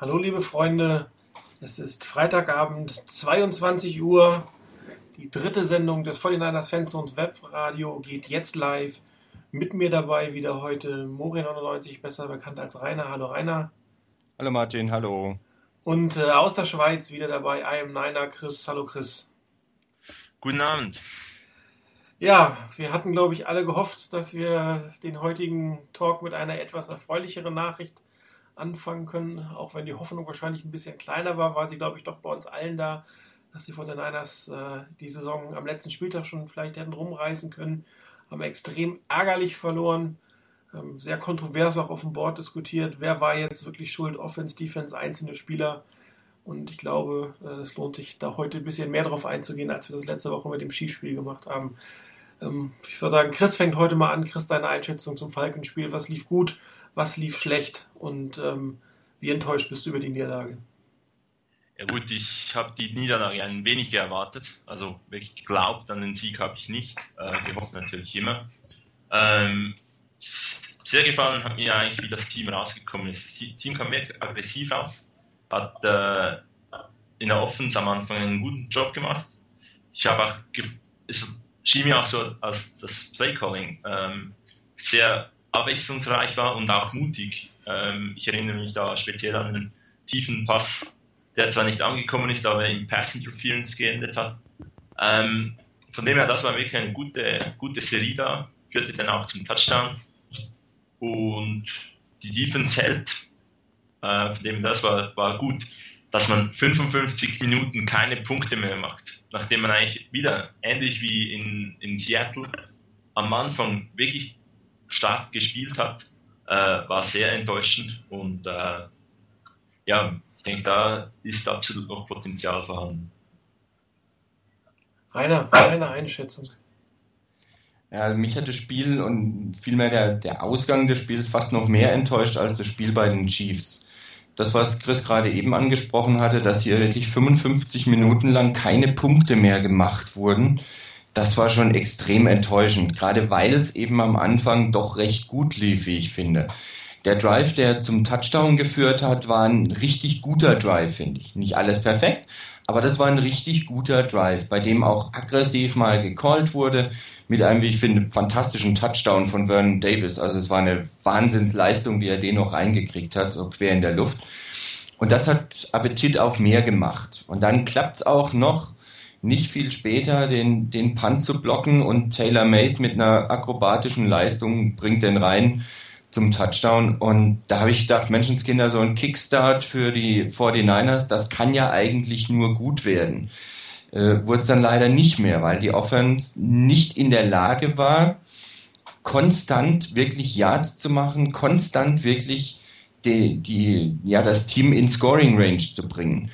Hallo liebe Freunde, es ist Freitagabend, 22 Uhr. Die dritte Sendung des 49ers Fanzones Webradio geht jetzt live. Mit mir dabei wieder heute Mori99, besser bekannt als Rainer. Hallo Rainer. Hallo Martin, hallo. Und äh, aus der Schweiz wieder dabei I am Niner Chris. Hallo Chris. Guten Abend. Ja, wir hatten, glaube ich, alle gehofft, dass wir den heutigen Talk mit einer etwas erfreulicheren Nachricht anfangen können, auch wenn die Hoffnung wahrscheinlich ein bisschen kleiner war, war sie, glaube ich, doch bei uns allen da, dass die 49ers äh, die Saison am letzten Spieltag schon vielleicht hätten rumreißen können, haben extrem ärgerlich verloren, ähm, sehr kontrovers auch auf dem Board diskutiert, wer war jetzt wirklich schuld, Offense, Defense, einzelne Spieler. Und ich glaube, äh, es lohnt sich da heute ein bisschen mehr drauf einzugehen, als wir das letzte Woche mit dem Skispiel gemacht haben. Ähm, ich würde sagen, Chris fängt heute mal an. Chris, deine Einschätzung zum Falkenspiel. Was lief gut? Was lief schlecht und ähm, wie enttäuscht bist du über die Niederlage? Ja gut, ich habe die Niederlage ein wenig erwartet. Also wirklich geglaubt an den Sieg habe ich nicht. Äh, gehofft natürlich immer. Ähm, sehr gefallen hat mir eigentlich, wie das Team rausgekommen ist. Das Team kam wirklich aggressiv aus, hat äh, in der Offense am Anfang einen guten Job gemacht. Ich habe auch, es schien mir auch so als das Playcalling ähm, sehr abwechslungsreich war und auch mutig. Ähm, ich erinnere mich da speziell an einen tiefen Pass, der zwar nicht angekommen ist, aber im Pass Interference geendet hat. Ähm, von dem her, das war wirklich eine gute, gute Serie da, führte dann auch zum Touchdown. Und die Defense hält, äh, von dem das war, war gut, dass man 55 Minuten keine Punkte mehr macht, nachdem man eigentlich wieder, ähnlich wie in, in Seattle, am Anfang wirklich stark gespielt hat, äh, war sehr enttäuschend und äh, ja, ich denke, da ist absolut noch Potenzial vorhanden. Rainer, deine Einschätzung. Ja, mich hat das Spiel und vielmehr der, der Ausgang des Spiels fast noch mehr enttäuscht als das Spiel bei den Chiefs. Das, was Chris gerade eben angesprochen hatte, dass hier wirklich 55 Minuten lang keine Punkte mehr gemacht wurden, das war schon extrem enttäuschend, gerade weil es eben am Anfang doch recht gut lief, wie ich finde. Der Drive, der zum Touchdown geführt hat, war ein richtig guter Drive, finde ich. Nicht alles perfekt, aber das war ein richtig guter Drive, bei dem auch aggressiv mal gecallt wurde, mit einem, wie ich finde, fantastischen Touchdown von Vernon Davis. Also es war eine Wahnsinnsleistung, wie er den noch reingekriegt hat, so quer in der Luft. Und das hat Appetit auf mehr gemacht. Und dann klappt es auch noch, nicht viel später den, den Punt zu blocken und Taylor Mays mit einer akrobatischen Leistung bringt den rein zum Touchdown. Und da habe ich gedacht, Menschenskinder, so ein Kickstart für die 49ers, das kann ja eigentlich nur gut werden. Äh, Wurde es dann leider nicht mehr, weil die Offense nicht in der Lage war, konstant wirklich Yards zu machen, konstant wirklich die, die, ja, das Team in Scoring Range zu bringen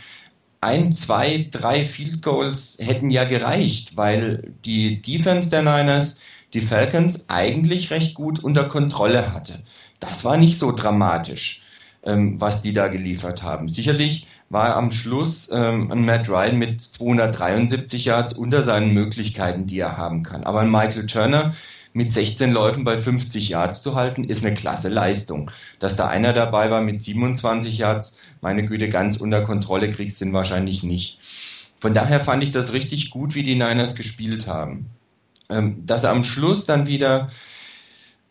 ein, zwei, drei Field Goals hätten ja gereicht, weil die Defense der Niners die Falcons eigentlich recht gut unter Kontrolle hatte. Das war nicht so dramatisch, ähm, was die da geliefert haben. Sicherlich war am Schluss ähm, ein Matt Ryan mit 273 Yards unter seinen Möglichkeiten, die er haben kann. Aber ein Michael Turner mit 16 Läufen bei 50 Yards zu halten, ist eine klasse Leistung. Dass da einer dabei war mit 27 Yards, meine Güte, ganz unter Kontrolle kriegst du ihn wahrscheinlich nicht. Von daher fand ich das richtig gut, wie die Niners gespielt haben. Ähm, dass sie am Schluss dann wieder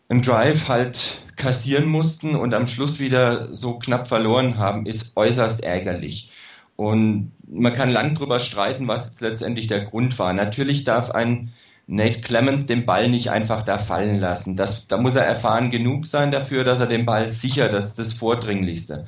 einen Drive halt kassieren mussten und am Schluss wieder so knapp verloren haben, ist äußerst ärgerlich. Und man kann lang drüber streiten, was jetzt letztendlich der Grund war. Natürlich darf ein Nate Clemens den Ball nicht einfach da fallen lassen. Das, da muss er erfahren genug sein dafür, dass er den Ball sicher, das ist das Vordringlichste.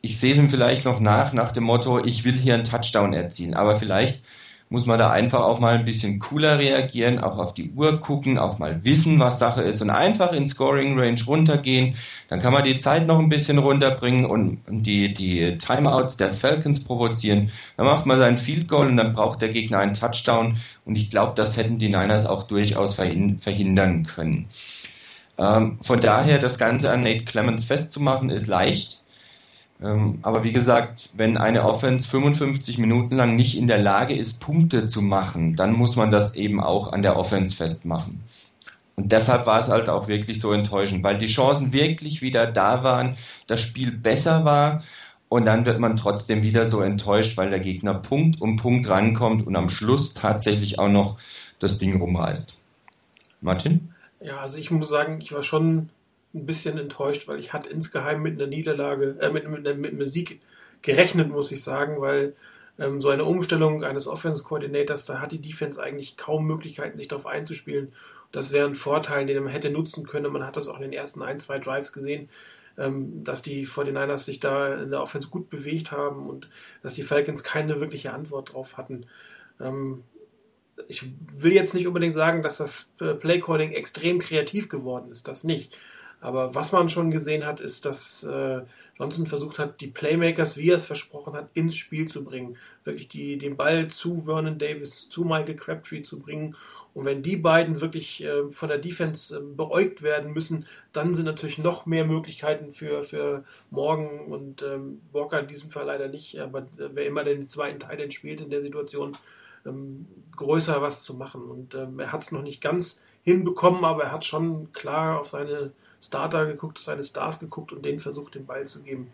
Ich sehe es ihm vielleicht noch nach, nach dem Motto, ich will hier einen Touchdown erzielen. Aber vielleicht muss man da einfach auch mal ein bisschen cooler reagieren, auch auf die Uhr gucken, auch mal wissen, was Sache ist und einfach in Scoring Range runtergehen. Dann kann man die Zeit noch ein bisschen runterbringen und die, die Timeouts der Falcons provozieren. Dann macht man sein Field Goal und dann braucht der Gegner einen Touchdown. Und ich glaube, das hätten die Niners auch durchaus verhindern können. Ähm, von daher das Ganze an Nate Clemens festzumachen ist leicht. Ähm, aber wie gesagt, wenn eine Offense 55 Minuten lang nicht in der Lage ist, Punkte zu machen, dann muss man das eben auch an der Offense festmachen. Und deshalb war es halt auch wirklich so enttäuschend, weil die Chancen wirklich wieder da waren, das Spiel besser war Und dann wird man trotzdem wieder so enttäuscht, weil der Gegner Punkt um Punkt rankommt und am Schluss tatsächlich auch noch das Ding rumreißt. Martin? Ja, also ich muss sagen, ich war schon ein bisschen enttäuscht, weil ich hatte insgeheim mit einer Niederlage, äh, mit, mit, mit einem Sieg gerechnet, muss ich sagen, weil ähm, so eine Umstellung eines Offense-Coordinators, da hat die Defense eigentlich kaum Möglichkeiten, sich darauf einzuspielen. Das wäre ein Vorteil, den man hätte nutzen können. Man hat das auch in den ersten ein, zwei Drives gesehen, ähm, dass die 49ers sich da in der Offense gut bewegt haben und dass die Falcons keine wirkliche Antwort drauf hatten. Ähm, ich will jetzt nicht unbedingt sagen, dass das äh, Playcalling extrem kreativ geworden ist, das nicht. Aber was man schon gesehen hat, ist, dass äh, Johnson versucht hat, die Playmakers, wie er es versprochen hat, ins Spiel zu bringen. Wirklich die, den Ball zu Vernon Davis, zu Michael Crabtree zu bringen. Und wenn die beiden wirklich äh, von der Defense äh, beäugt werden müssen, dann sind natürlich noch mehr Möglichkeiten für, für Morgan und ähm, Walker in diesem Fall leider nicht. Aber äh, wer immer den zweiten Teil spielt in der Situation, ähm, größer was zu machen. Und ähm, er hat es noch nicht ganz hinbekommen, aber er hat schon klar auf seine Starter geguckt, seine Stars geguckt und denen versucht, den Ball zu geben.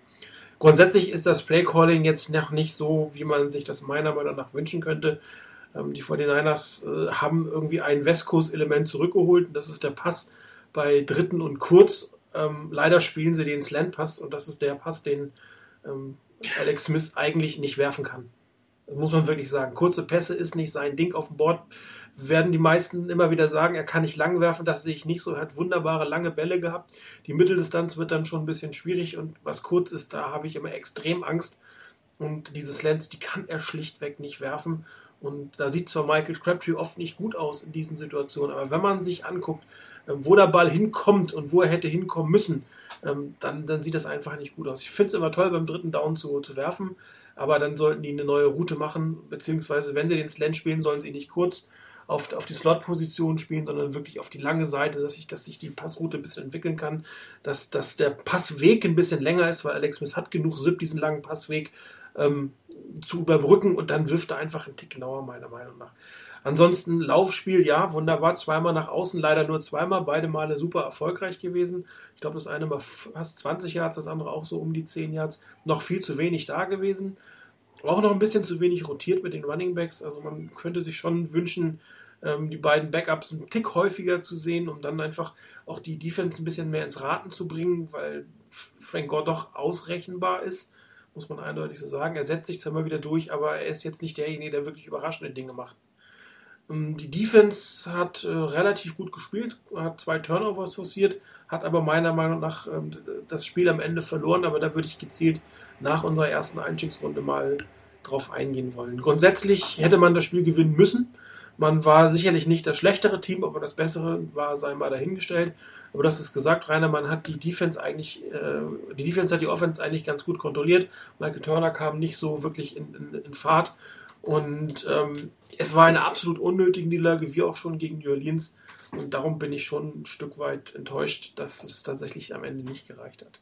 Grundsätzlich ist das Playcalling jetzt noch nicht so, wie man sich das meiner Meinung nach wünschen könnte. Ähm, die 49ers äh, haben irgendwie ein West Coast-Element zurückgeholt und das ist der Pass bei Dritten und Kurz. Ähm, leider spielen sie den Slant-Pass und das ist der Pass, den ähm, Alex Smith eigentlich nicht werfen kann. Das muss man wirklich sagen. Kurze Pässe ist nicht sein Ding auf dem Board. Werden die meisten immer wieder sagen, er kann nicht lang werfen. Das sehe ich nicht so. Er hat wunderbare lange Bälle gehabt. Die Mitteldistanz wird dann schon ein bisschen schwierig und was kurz ist, da habe ich immer extrem Angst. Und diese Slants, die kann er schlichtweg nicht werfen. Und da sieht zwar Michael Crabtree oft nicht gut aus in diesen Situationen, aber wenn man sich anguckt, ähm, wo der Ball hinkommt und wo er hätte hinkommen müssen, ähm, dann, dann sieht das einfach nicht gut aus. Ich finde es immer toll, beim dritten Down zu, zu werfen, aber dann sollten die eine neue Route machen, beziehungsweise wenn sie den Slant spielen, sollen sie nicht kurz auf, auf die Slot-Position spielen, sondern wirklich auf die lange Seite, dass sich, dass sich die Passroute ein bisschen entwickeln kann, dass, dass der Passweg ein bisschen länger ist, weil Alex Smith hat genug SIP, diesen langen Passweg ähm, zu überbrücken und dann wirft er einfach einen Tick genauer, meiner Meinung nach. Ansonsten Laufspiel, ja, wunderbar, zweimal nach außen, leider nur zweimal, beide Male super erfolgreich gewesen. Ich glaube, das eine war fast 20 Yards, das andere auch so um die 10 Yards. Noch viel zu wenig da gewesen. Auch noch ein bisschen zu wenig rotiert mit den Running Backs. Also man könnte sich schon wünschen, ähm, die beiden Backups einen Tick häufiger zu sehen, um dann einfach auch die Defense ein bisschen mehr ins Raten zu bringen, weil Frank Gore doch ausrechenbar ist, muss man eindeutig so sagen. Er setzt sich zwar immer wieder durch, aber er ist jetzt nicht derjenige, der wirklich überraschende Dinge macht. Ähm, die Defense hat äh, relativ gut gespielt, hat zwei Turnovers forciert, hat aber meiner Meinung nach ähm, das Spiel am Ende verloren, aber da würde ich gezielt nach unserer ersten Einstiegsrunde mal drauf eingehen wollen. Grundsätzlich hätte man das Spiel gewinnen müssen. Man war sicherlich nicht das schlechtere Team, aber das bessere war, sei mal dahingestellt. Aber das ist gesagt, Rainer, man hat die Defense eigentlich, äh, die Defense hat die Offense eigentlich ganz gut kontrolliert. Michael Turner kam nicht so wirklich in, in, in Fahrt. Und ähm, es war eine absolut unnötige Niederlage, wie auch schon gegen New Orleans. Und darum bin ich schon ein Stück weit enttäuscht, dass es tatsächlich am Ende nicht gereicht hat.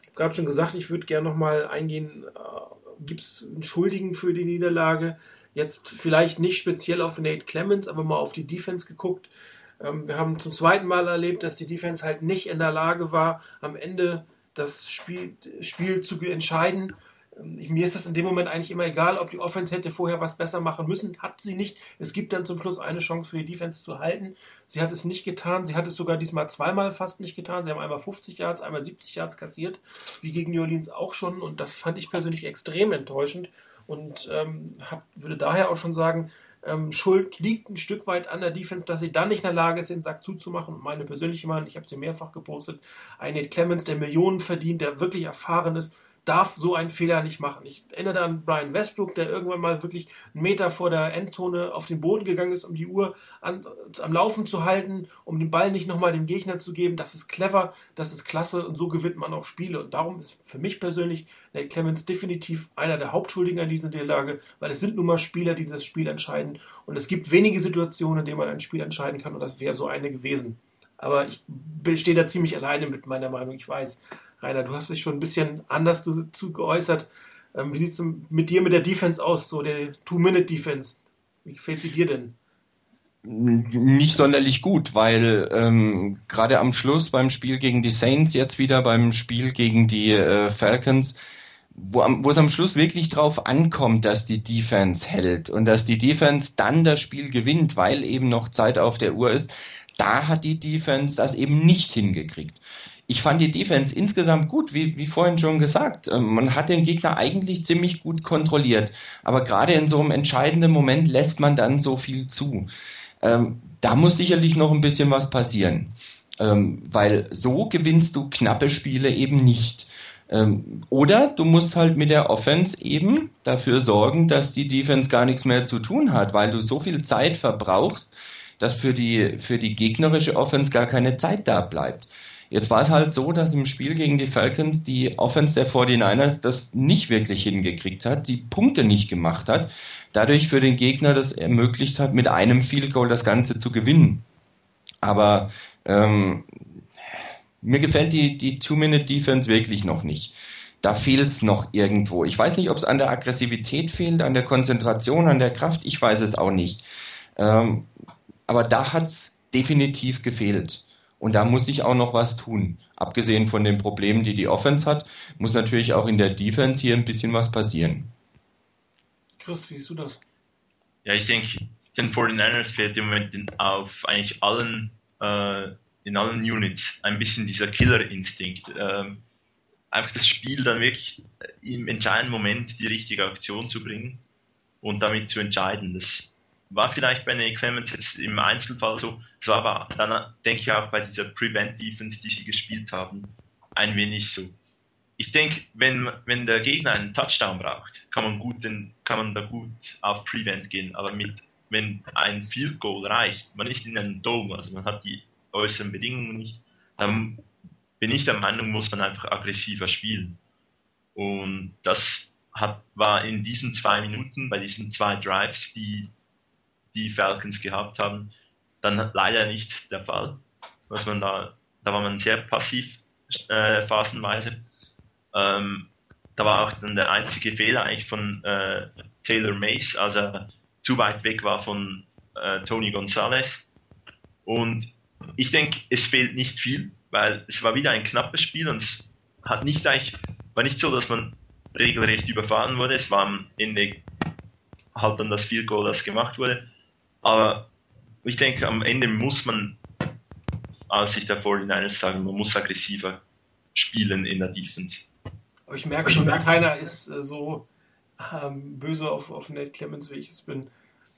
Ich habe gerade schon gesagt, ich würde gerne nochmal eingehen, äh, gibt es einen Schuldigen für die Niederlage? Jetzt vielleicht nicht speziell auf Nate Clemens, aber mal auf die Defense geguckt. Ähm, wir haben zum zweiten Mal erlebt, dass die Defense halt nicht in der Lage war, am Ende das Spiel, Spiel zu entscheiden. Ähm, mir ist das in dem Moment eigentlich immer egal, ob die Offense hätte vorher was besser machen müssen. Hat sie nicht. Es gibt dann zum Schluss eine Chance für die Defense zu halten. Sie hat es nicht getan. Sie hat es sogar diesmal zweimal fast nicht getan. Sie haben einmal 50 Yards, einmal 70 Yards kassiert, wie gegen New Orleans auch schon. Und das fand ich persönlich extrem enttäuschend. Und ähm, hab, würde daher auch schon sagen, ähm, Schuld liegt ein Stück weit an der Defense, dass sie dann nicht in der Lage ist, den Sack zuzumachen. meine persönliche Meinung, ich habe sie mehrfach gepostet, ein Nate Clemens, der Millionen verdient, der wirklich erfahren ist, darf so einen Fehler nicht machen. Ich erinnere an Brian Westbrook, der irgendwann mal wirklich einen Meter vor der Endzone auf den Boden gegangen ist, um die Uhr an, am Laufen zu halten, um den Ball nicht nochmal dem Gegner zu geben. Das ist clever, das ist klasse und so gewinnt man auch Spiele. Und darum ist für mich persönlich Nate Clemens definitiv einer der Hauptschuldigen an dieser Niederlage, weil es sind nun mal Spieler, die das Spiel entscheiden. Und es gibt wenige Situationen, in denen man ein Spiel entscheiden kann und das wäre so eine gewesen. Aber ich stehe da ziemlich alleine mit meiner Meinung, ich weiß. Rainer, du hast dich schon ein bisschen anders dazu geäußert. Ähm, wie sieht es mit dir mit der Defense aus, so der Two-Minute-Defense? Wie gefällt sie dir denn? Nicht sonderlich gut, weil ähm, gerade am Schluss beim Spiel gegen die Saints, jetzt wieder beim Spiel gegen die äh, Falcons, wo, wo es am Schluss wirklich drauf ankommt, dass die Defense hält und dass die Defense dann das Spiel gewinnt, weil eben noch Zeit auf der Uhr ist, da hat die Defense das eben nicht hingekriegt. Ich fand die Defense insgesamt gut, wie, wie vorhin schon gesagt. Ähm, man hat den Gegner eigentlich ziemlich gut kontrolliert. Aber gerade in so einem entscheidenden Moment lässt man dann so viel zu. Ähm, da muss sicherlich noch ein bisschen was passieren. Ähm, weil so gewinnst du knappe Spiele eben nicht. Ähm, oder du musst halt mit der Offense eben dafür sorgen, dass die Defense gar nichts mehr zu tun hat, weil du so viel Zeit verbrauchst, dass für die, für die gegnerische Offense gar keine Zeit da bleibt. Jetzt war es halt so, dass im Spiel gegen die Falcons die Offense der 49ers das nicht wirklich hingekriegt hat, die Punkte nicht gemacht hat, dadurch für den Gegner das ermöglicht hat, mit einem Field Goal das Ganze zu gewinnen. Aber ähm, mir gefällt die, die Two-Minute-Defense wirklich noch nicht. Da fehlt es noch irgendwo. Ich weiß nicht, ob es an der Aggressivität fehlt, an der Konzentration, an der Kraft. Ich weiß es auch nicht. Ähm, aber da hat es definitiv gefehlt. Und da muss ich auch noch was tun. Abgesehen von den Problemen, die die Offense hat, muss natürlich auch in der Defense hier ein bisschen was passieren. Chris, wie siehst du das? Ja, ich denke, den 49ers fehlt im Moment auf eigentlich allen äh, in allen Units ein bisschen dieser Killerinstinkt. Ähm, einfach das Spiel dann wirklich im entscheidenden Moment die richtige Aktion zu bringen und damit zu entscheiden. Das war vielleicht bei Nick Clemens jetzt im Einzelfall so, es war aber dann denke ich auch bei dieser Prevent Defense, die sie gespielt haben, ein wenig so. Ich denke, wenn, wenn der Gegner einen Touchdown braucht, kann man gut, den, kann man da gut auf Prevent gehen, aber mit, wenn ein Field Goal reicht, man ist in einem Dome, also man hat die äußeren Bedingungen nicht, dann bin ich der Meinung, muss man einfach aggressiver spielen. Und das hat, war in diesen zwei Minuten, bei diesen zwei Drives, die die Falcons gehabt haben, dann leider nicht der Fall. Was man da, da war man sehr passiv äh, phasenweise. Ähm, da war auch dann der einzige Fehler eigentlich von äh, Taylor Mace, als er zu weit weg war von äh, Tony Gonzalez. Und ich denke, es fehlt nicht viel, weil es war wieder ein knappes Spiel und es hat nicht eigentlich, war nicht so, dass man regelrecht überfahren wurde. Es war am Ende halt dann das Field Goal, das gemacht wurde. Aber ich denke, am Ende muss man aus Sicht der 49ers sagen, man muss aggressiver spielen in der Defense. Aber ich merke schon, keiner ist äh, so ähm, böse auf, auf Nate Clemens, wie ich es bin.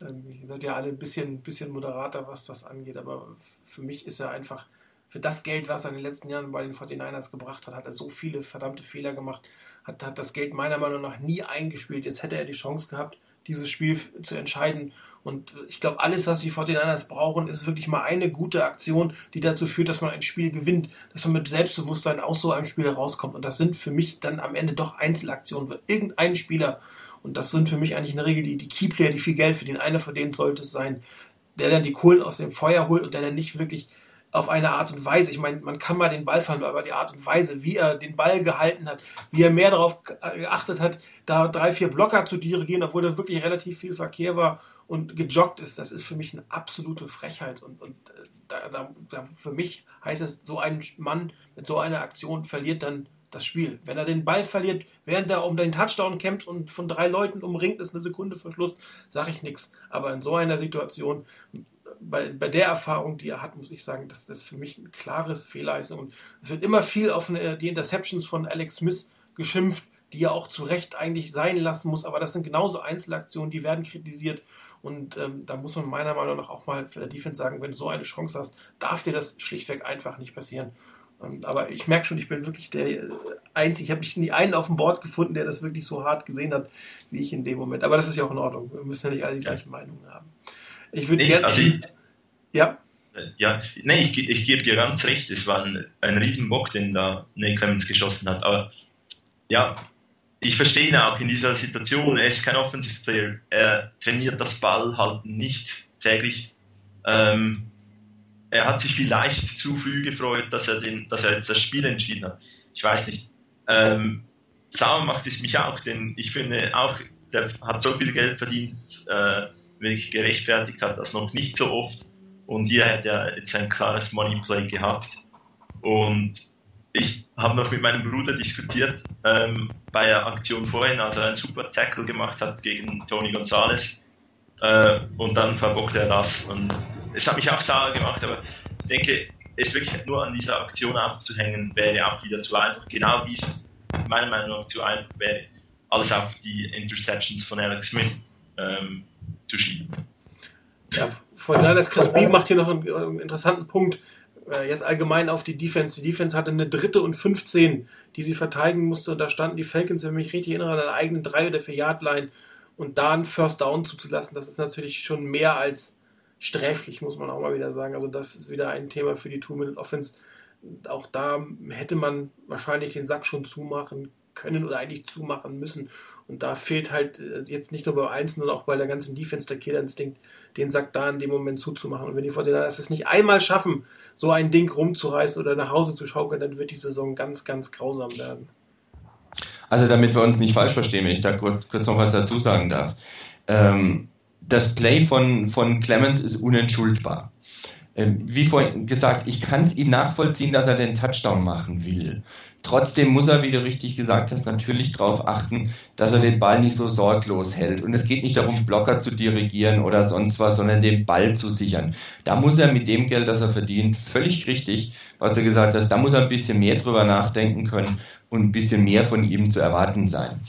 Ähm, ihr seid ja alle ein bisschen, bisschen moderater, was das angeht, aber für mich ist er einfach, für das Geld, was er in den letzten Jahren bei den 49ers gebracht hat, hat er so viele verdammte Fehler gemacht, hat, hat das Geld meiner Meinung nach nie eingespielt. Jetzt hätte er die Chance gehabt, dieses Spiel zu entscheiden. Und ich glaube, alles, was die 49ers brauchen, ist wirklich mal eine gute Aktion, die dazu führt, dass man ein Spiel gewinnt, dass man mit Selbstbewusstsein aus so einem Spiel herauskommt. Und das sind für mich dann am Ende doch Einzelaktionen, wo irgendein Spieler und das sind für mich eigentlich in der Regel die, die Keyplayer, die viel Geld verdienen. Einer von denen sollte sein, der dann die Kohlen aus dem Feuer holt und der dann nicht wirklich auf eine Art und Weise, ich meine, man kann mal den Ball fallen, aber die Art und Weise, wie er den Ball gehalten hat, wie er mehr darauf geachtet hat, da drei, vier Blocker zu dirigieren, obwohl da wirklich relativ viel Verkehr war und gejoggt ist, das ist für mich eine absolute Frechheit. Und, und äh, da, da, da, für mich heißt es, so ein Mann mit so einer Aktion verliert dann das Spiel. Wenn er den Ball verliert, während er um den Touchdown kämpft und von drei Leuten umringt ist, eine Sekunde vor Schluss, sage ich nichts. Aber in so einer Situation, bei, bei der Erfahrung, die er hat, muss ich sagen, dass das für mich eine klare Fehlleistung. Und es wird immer viel auf eine, die Interceptions von Alex Smith geschimpft, die er auch zu Recht eigentlich sein lassen muss. Aber das sind genauso Einzelaktionen, die werden kritisiert. Und ähm, da muss man meiner Meinung nach auch mal für der Defense sagen, wenn du so eine Chance hast, darf dir das schlichtweg einfach nicht passieren. Aber ich merke schon, ich bin wirklich der äh, Einzige. Ich habe nicht nie einen auf dem Board gefunden, der das wirklich so hart gesehen hat, wie ich in dem Moment. Aber das ist ja auch in Ordnung. Wir müssen ja nicht alle die gleichen Meinungen haben. Ich würde gerne. Also ja. Äh, ja, nee, ich, ich gebe dir ganz recht. Es war ein, ein Riesenbock, den da Nick Clemens geschossen hat. Aber ja, ich verstehe ihn auch in dieser Situation. Er ist kein Offensive Player. Er trainiert das Ball halt nicht täglich. Ähm, er hat sich vielleicht zu früh gefreut, dass er, den, dass er jetzt das Spiel entschieden hat. Ich weiß nicht. Ähm, sauer macht es mich auch, denn ich finde auch, der hat so viel Geld verdient, äh, wirklich gerechtfertigt hat das noch nicht so oft. Und hier hat er jetzt ein klares Moneyplay gehabt. Und ich habe noch mit meinem Bruder diskutiert ähm, bei der Aktion vorhin, als er einen super Tackle gemacht hat gegen Tony Gonzalez äh, und dann verbockte er das und es hat mich auch sauer gemacht, aber ich denke, es wirklich nur an dieser Aktion aufzuhängen, wäre auch wieder zu einfach, genau wie es meiner Meinung nach zu einfach wäre, alles auf die Interceptions von Alex Smith ähm, zu schieben. Ja, von daher, dass Chris B macht hier noch einen, einen interessanten Punkt. Äh, jetzt allgemein auf die Defense. Die Defense hatte eine dritte und 15, die sie verteidigen musste. Und da standen die Falcons, wenn ich mich richtig erinnere, an der eigenen 3 oder 4 Yard Line. Und da einen First Down zuzulassen, das ist natürlich schon mehr als sträflich, muss man auch mal wieder sagen. Also das ist wieder ein Thema für die Two-Minute-Offense. Auch da hätte man wahrscheinlich den Sack schon zumachen können oder eigentlich zumachen müssen. Und da fehlt halt äh, jetzt nicht nur bei Einzelnen, sondern auch bei der ganzen Defense der Killerinstinkt, den Sack da in dem Moment zuzumachen. Und wenn die Fortinanders es nicht einmal schaffen, so ein Ding rumzureißen oder nach Hause zu schaukeln, dann wird die Saison ganz, ganz grausam werden. Also damit wir uns nicht falsch verstehen, wenn ich da kurz, kurz noch was dazu sagen darf. Ähm, das Play von, von Clemens ist unentschuldbar. Ähm, wie vorhin gesagt, ich kann es ihm nachvollziehen, dass er den Touchdown machen will. Trotzdem muss er, wie du richtig gesagt hast, natürlich darauf achten, dass er den Ball nicht so sorglos hält. Und es geht nicht darum, Blocker zu dirigieren oder sonst was, sondern den Ball zu sichern. Da muss er mit dem Geld, das er verdient, völlig richtig, was du gesagt hast, da muss er ein bisschen mehr drüber nachdenken können und ein bisschen mehr von ihm zu erwarten sein.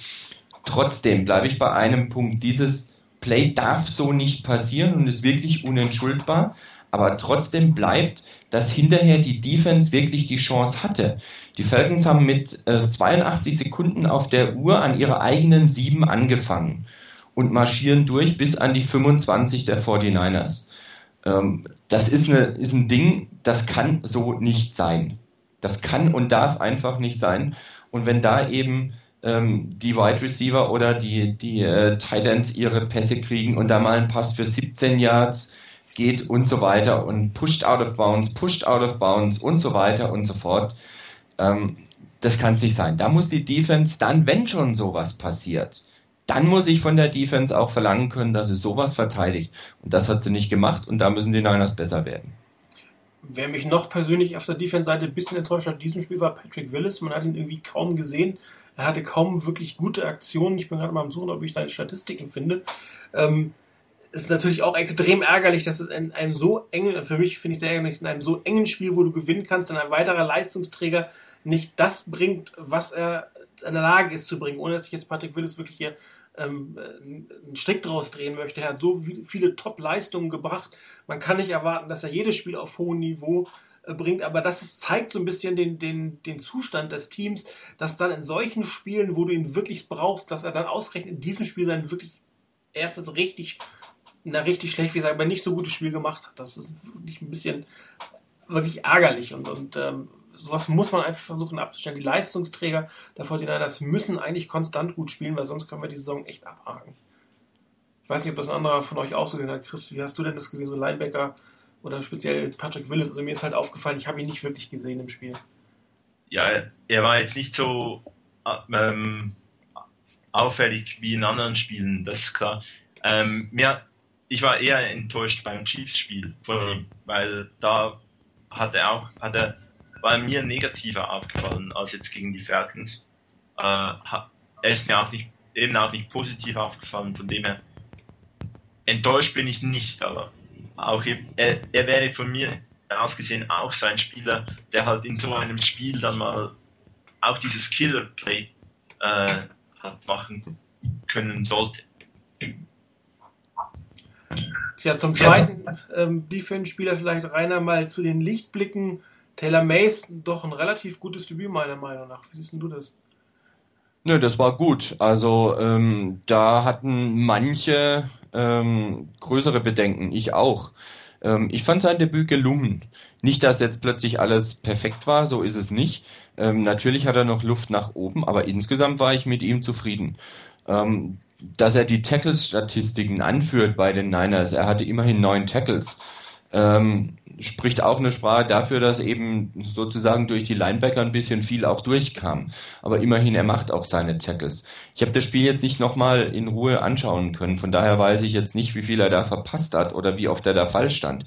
Trotzdem bleibe ich bei einem Punkt. Dieses Play darf so nicht passieren und ist wirklich unentschuldbar. Aber trotzdem bleibt, dass hinterher die Defense wirklich die Chance hatte. Die Falcons haben mit äh, 82 Sekunden auf der Uhr an ihrer eigenen 7 angefangen und marschieren durch bis an die 25 der 49ers. Ähm, das ist, eine, ist ein Ding, das kann so nicht sein. Das kann und darf einfach nicht sein. Und wenn da eben ähm, die Wide Receiver oder die, die äh, Titans ihre Pässe kriegen und da mal ein Pass für 17 Yards geht und so weiter und pushed out of bounds, pushed out of bounds und so weiter und so fort. Ähm, das kann es nicht sein. Da muss die Defense dann, wenn schon sowas passiert, dann muss ich von der Defense auch verlangen können, dass sie sowas verteidigt. Und das hat sie nicht gemacht und da müssen die Niners besser werden. Wer mich noch persönlich auf der Defense-Seite ein bisschen enttäuscht hat in diesem Spiel war Patrick Willis. Man hat ihn irgendwie kaum gesehen. Er hatte kaum wirklich gute Aktionen. Ich bin gerade mal am Suchen, ob ich seine Statistiken finde. Ähm, ist natürlich auch extrem ärgerlich, dass es in einem so engen, für mich finde ich sehr ärgerlich, in einem so engen Spiel, wo du gewinnen kannst, dann ein weiterer Leistungsträger nicht das bringt, was er in der Lage ist zu bringen, ohne dass ich jetzt Patrick Willis wirklich hier ähm, einen Strick draus drehen möchte. Er hat so viele Top-Leistungen gebracht. Man kann nicht erwarten, dass er jedes Spiel auf hohem Niveau äh, bringt, aber das zeigt so ein bisschen den, den, den Zustand des Teams, dass dann in solchen Spielen, wo du ihn wirklich brauchst, dass er dann ausgerechnet in diesem Spiel sein wirklich erstes richtig, na richtig schlecht, wie gesagt, aber nicht so gutes Spiel gemacht hat. Das ist wirklich ein bisschen wirklich ärgerlich und, und ähm, sowas muss man einfach versuchen abzustellen. Die Leistungsträger der 49ers müssen eigentlich konstant gut spielen, weil sonst können wir die Saison echt abhaken. Ich weiß nicht, ob das ein anderer von euch auch so gesehen hat. Chris, wie hast du denn das gesehen? So Linebacker oder speziell Patrick Willis? Also mir ist halt aufgefallen, ich habe ihn nicht wirklich gesehen im Spiel. Ja, er war jetzt nicht so ähm, auffällig wie in anderen Spielen, das ist klar. Ähm, mir, ich war eher enttäuscht beim Chiefs-Spiel weil da hat er auch, hat er war mir negativer aufgefallen als jetzt gegen die Falcons. Äh, er ist mir auch nicht, eben auch nicht positiv aufgefallen, von dem her enttäuscht bin ich nicht, aber auch er, er wäre von mir ausgesehen auch so ein Spieler, der halt in so einem Spiel dann mal auch dieses Killer-Play äh, hat machen können sollte. Tja, zum zweiten ähm, Defense-Spieler vielleicht Rainer mal zu den Lichtblicken Taylor Mays doch ein relativ gutes Debüt, meiner Meinung nach. Wie siehst du das? Nö, das war gut. Also ähm, da hatten manche ähm, größere Bedenken, ich auch. Ähm, ich fand sein Debüt gelungen. Nicht, dass jetzt plötzlich alles perfekt war, so ist es nicht. Ähm, natürlich hat er noch Luft nach oben, aber insgesamt war ich mit ihm zufrieden. Ähm, dass er die Tackles-Statistiken anführt bei den Niners, er hatte immerhin neun Tackles ähm, spricht auch eine Sprache dafür, dass eben sozusagen durch die Linebacker ein bisschen viel auch durchkam. Aber immerhin, er macht auch seine Tackles. Ich habe das Spiel jetzt nicht nochmal in Ruhe anschauen können, von daher weiß ich jetzt nicht, wie viel er da verpasst hat oder wie oft er da falsch stand.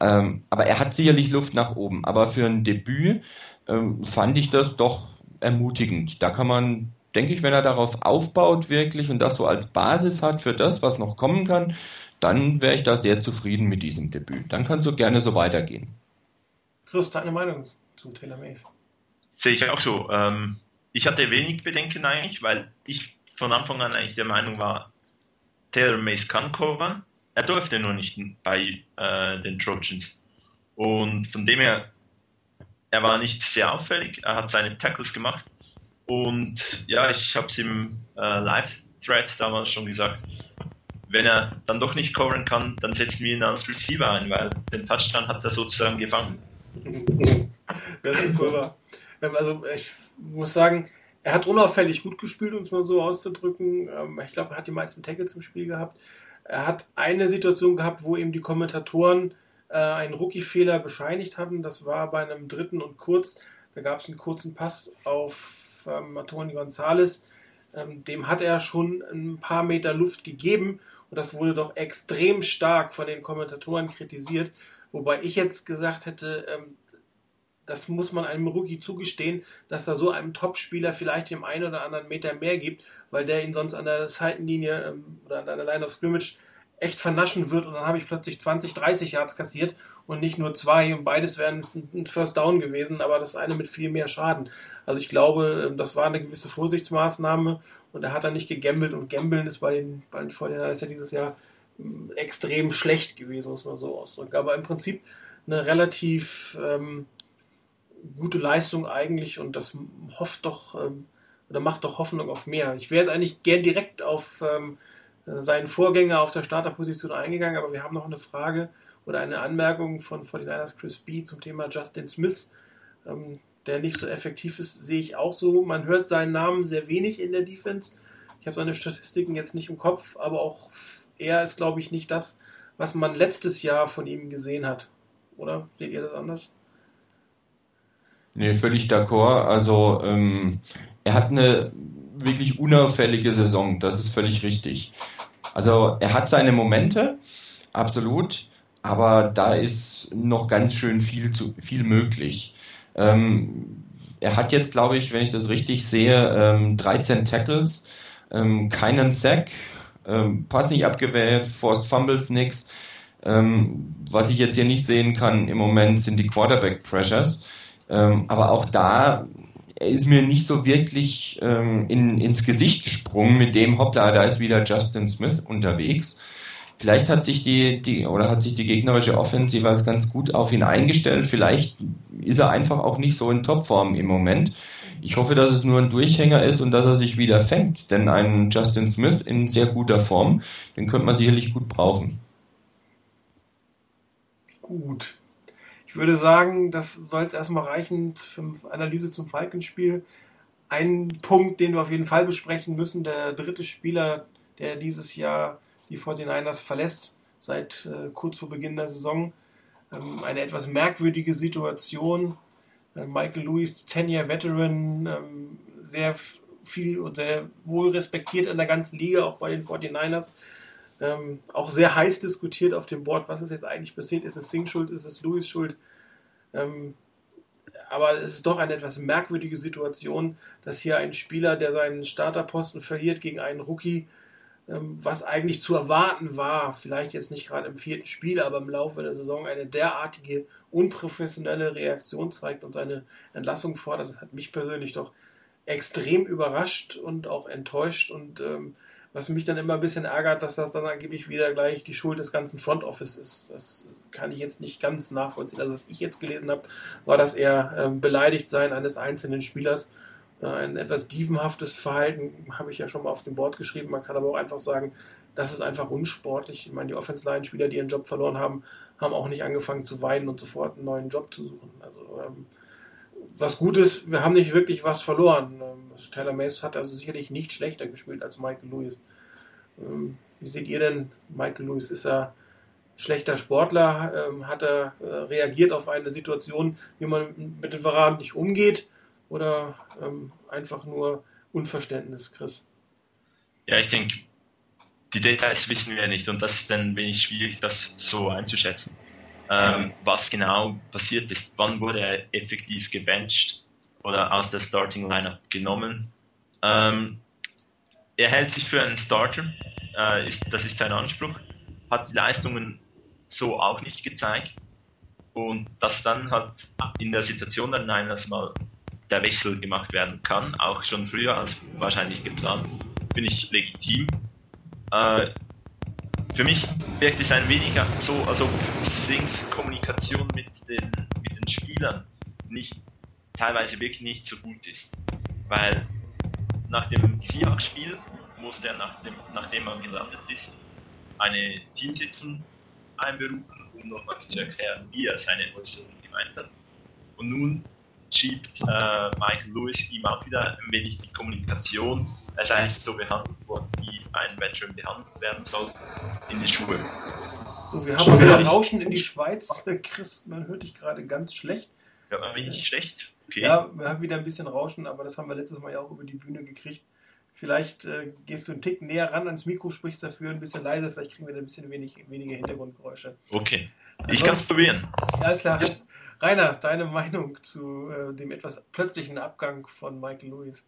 Ähm, aber er hat sicherlich Luft nach oben. Aber für ein Debüt ähm, fand ich das doch ermutigend. Da kann man, denke ich, wenn er darauf aufbaut wirklich und das so als Basis hat für das, was noch kommen kann, dann wäre ich da sehr zufrieden mit diesem Debüt. Dann kann es so gerne so weitergehen. Chris, deine Meinung zu Taylor Mays? Sehe ich auch so. Ähm, ich hatte wenig Bedenken eigentlich, weil ich von Anfang an eigentlich der Meinung war, Taylor Mays kann covern. Er durfte nur nicht bei äh, den Trojans. Und von dem her, er war nicht sehr auffällig. Er hat seine Tackles gemacht. Und ja, ich habe es im äh, Live-Thread damals schon gesagt, wenn er dann doch nicht covern kann, dann setzen wir ihn als Receiver ein, weil den Touchdown hat er sozusagen gefangen. das ist wahr. Ähm, also ich muss sagen, er hat unauffällig gut gespielt, um es mal so auszudrücken. Ähm, ich glaube, er hat die meisten Tackles im Spiel gehabt. Er hat eine Situation gehabt, wo ihm die Kommentatoren äh, einen Rookie-Fehler bescheinigt hatten. Das war bei einem dritten und kurz. Da gab es einen kurzen Pass auf ähm, Tony Gonzalez. Ähm, dem hat er schon ein paar Meter Luft gegeben und das wurde doch extrem stark von den Kommentatoren kritisiert. Wobei ich jetzt gesagt hätte, ähm, das muss man einem Rookie zugestehen, dass er so einem Topspieler vielleicht dem einen oder anderen Meter mehr gibt, weil der ihn sonst an der Seitenlinie ähm, oder an der Line of Scrimmage echt vernaschen wird und dann habe ich plötzlich 20, 30 Yards kassiert und nicht nur zwei und beides wären ein First Down gewesen, aber das eine mit viel mehr Schaden. Also ich glaube, das war eine gewisse Vorsichtsmaßnahme und er hat dann nicht gegambelt und gambeln ist bei den, bei den Vorderern ist ja dieses Jahr ähm, extrem schlecht gewesen, muss man so ausdrücken. Aber im Prinzip eine relativ ähm, gute Leistung eigentlich und das hofft doch ähm, oder macht doch Hoffnung auf mehr. Ich wäre jetzt eigentlich gern direkt auf ähm, seinen Vorgänger auf der Starterposition eingegangen, aber wir haben noch eine Frage oder eine Anmerkung von 49ers Chris B zum Thema Justin Smith, ähm, der nicht so effektiv ist, sehe ich auch so. Man hört seinen Namen sehr wenig in der Defense. Ich habe seine Statistiken jetzt nicht im Kopf, aber auch er ist, glaube ich, nicht das, was man letztes Jahr von ihm gesehen hat. Oder seht ihr das anders? Nee, völlig d'accord. Also ähm, er hat eine wirklich unauffällige Saison, das ist völlig richtig. Also er hat seine Momente, absolut, aber da ist noch ganz schön viel, zu, viel möglich. Ähm, er hat jetzt, glaube ich, wenn ich das richtig sehe, ähm, 13 Tackles, ähm, keinen Sack, ähm, Pass nicht abgewählt, Forced Fumbles nix. Ähm, was ich jetzt hier nicht sehen kann im Moment sind die Quarterback Pressures. Ähm, aber auch da ist mir nicht so wirklich ähm, in, ins Gesicht gesprungen mit dem Hoppla, da ist wieder Justin Smith unterwegs. Vielleicht hat sich die, die oder hat sich die gegnerische Offensive als ganz gut auf ihn eingestellt. Vielleicht ist er einfach auch nicht so in Topform im Moment. Ich hoffe, dass es nur ein Durchhänger ist und dass er sich wieder fängt. Denn einen Justin Smith in sehr guter Form, den könnte man sicherlich gut brauchen. Gut. Ich würde sagen, das soll es erstmal reichen für Analyse zum Falkenspiel. Ein Punkt, den wir auf jeden Fall besprechen müssen, der dritte Spieler, der dieses Jahr die 49ers verlässt, seit äh, kurz vor Beginn der Saison. Ähm, eine etwas merkwürdige Situation. Äh, Michael Lewis, 10-Year-Veteran, ähm, sehr viel und sehr wohl respektiert in der ganzen Liga, auch bei den 49ers. Ähm, auch sehr heiß diskutiert auf dem Board, was ist jetzt eigentlich passiert? Ist es Sing schuld? Ist es Louis schuld? Ähm, aber es ist doch eine etwas merkwürdige Situation, dass hier ein Spieler, der seinen Starterposten verliert gegen einen Rookie, ähm, was eigentlich zu erwarten war, vielleicht jetzt nicht gerade im vierten Spiel, aber im Laufe der Saison eine derartige unprofessionelle Reaktion zeigt und seine Entlassung fordert. Das hat mich persönlich doch extrem überrascht und auch enttäuscht und ähm, was mich dann immer ein bisschen ärgert, dass das dann angeblich wieder gleich die Schuld des ganzen Front Office ist. Das kann ich jetzt nicht ganz nachvollziehen. Also was ich jetzt gelesen habe, war, dass er ähm, beleidigt sein eines einzelnen Spielers. Äh, ein etwas dievenhaftes Verhalten habe ich ja schon mal auf dem Board geschrieben. Man kann aber auch einfach sagen, das ist einfach unsportlich. Ich meine, die Offense-Line-Spieler, die ihren Job verloren haben, haben auch nicht angefangen zu weinen und sofort einen neuen Job zu suchen. Also ähm, was ist, wir haben nicht wirklich was verloren. Ähm, Taylor Mace hat also sicherlich nicht schlechter gespielt als Michael Lewis. Ähm, wie seht ihr denn, Michael Lewis? Ist er schlechter Sportler? Ähm, hat er äh, reagiert auf eine Situation, wie man mit den Verraten nicht umgeht? Oder einfach nur Unverständnis, Chris? Ja, ich denke, die Details wissen wir nicht und das ist dann wenig schwierig, das so einzuschätzen. ähm, was genau passiert ist. Wann wurde er effektiv gebencht oder aus der Starting Lineup genommen? Ähm, er hält sich für einen Starter, äh, ist, das ist sein Anspruch, hat die Leistungen so auch nicht gezeigt und dass dann halt in der Situation dann einmal der Wechsel gemacht werden kann, auch schon früher als wahrscheinlich geplant, finde ich legitim. Äh, für mich wirkt es ein wenig so, als ob Sings Kommunikation mit den, mit den Spielern nicht, teilweise wirklich nicht so gut ist. Weil nach dem Seahawks-Spiel musste er, nach dem, nachdem man gelandet ist, eine Teamsitzung einberufen, um nochmals zu erklären, wie er seine Äußerungen gemeint hat. Und nun schiebt äh, Michael Lewis ihm auch wieder ein wenig die Kommunikation, er ist eigentlich so behandelt worden, wie ein Veteran behandelt werden soll, in die Schuhe. So, wir haben wieder Rauschen in die Schweiz. Chris, man hört dich gerade ganz schlecht. Hört man mich schlecht? Okay. Ja, wir haben wieder ein bisschen Rauschen, aber das haben wir letztes Mal ja auch über die Bühne gekriegt. Vielleicht äh, gehst du einen Tick näher ran ans Mikro, sprichst dafür ein bisschen leiser, vielleicht kriegen wir da ein bisschen wenig, weniger Hintergrundgeräusche. Okay, ich kann es probieren. Alles klar. Rainer, deine Meinung zu äh, dem etwas plötzlichen Abgang von Michael Lewis?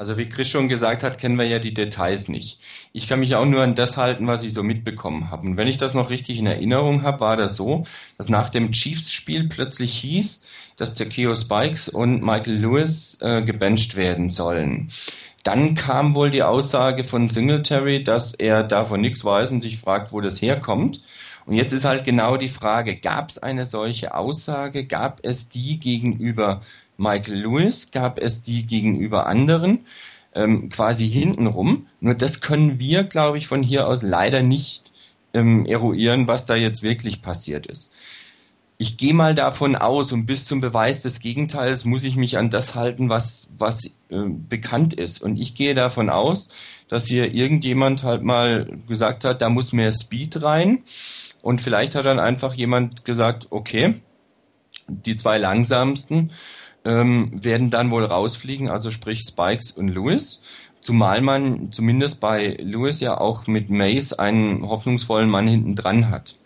Also wie Chris schon gesagt hat, kennen wir ja die Details nicht. Ich kann mich auch nur an das halten, was ich so mitbekommen habe. Und wenn ich das noch richtig in Erinnerung habe, war das so, dass nach dem Chiefs-Spiel plötzlich hieß, dass der Keo Spikes und Michael Lewis äh, gebencht werden sollen. Dann kam wohl die Aussage von Singletary, dass er davon nichts weiß und sich fragt, wo das herkommt. Und jetzt ist halt genau die Frage, gab es eine solche Aussage? Gab es die gegenüber Michael Lewis? Gab es die gegenüber anderen? Ähm, quasi hintenrum. Nur das können wir, glaube ich, von hier aus leider nicht ähm, eruieren, was da jetzt wirklich passiert ist ich gehe mal davon aus und bis zum Beweis des Gegenteils muss ich mich an das halten, was, was äh, bekannt ist. Und ich gehe davon aus, dass hier irgendjemand halt mal gesagt hat, da muss mehr Speed rein. Und vielleicht hat dann einfach jemand gesagt, okay, die zwei langsamsten ähm, werden dann wohl rausfliegen, also sprich Spikes und Lewis. Zumal man zumindest bei Lewis ja auch mit Mace einen hoffnungsvollen Mann hinten dran hat.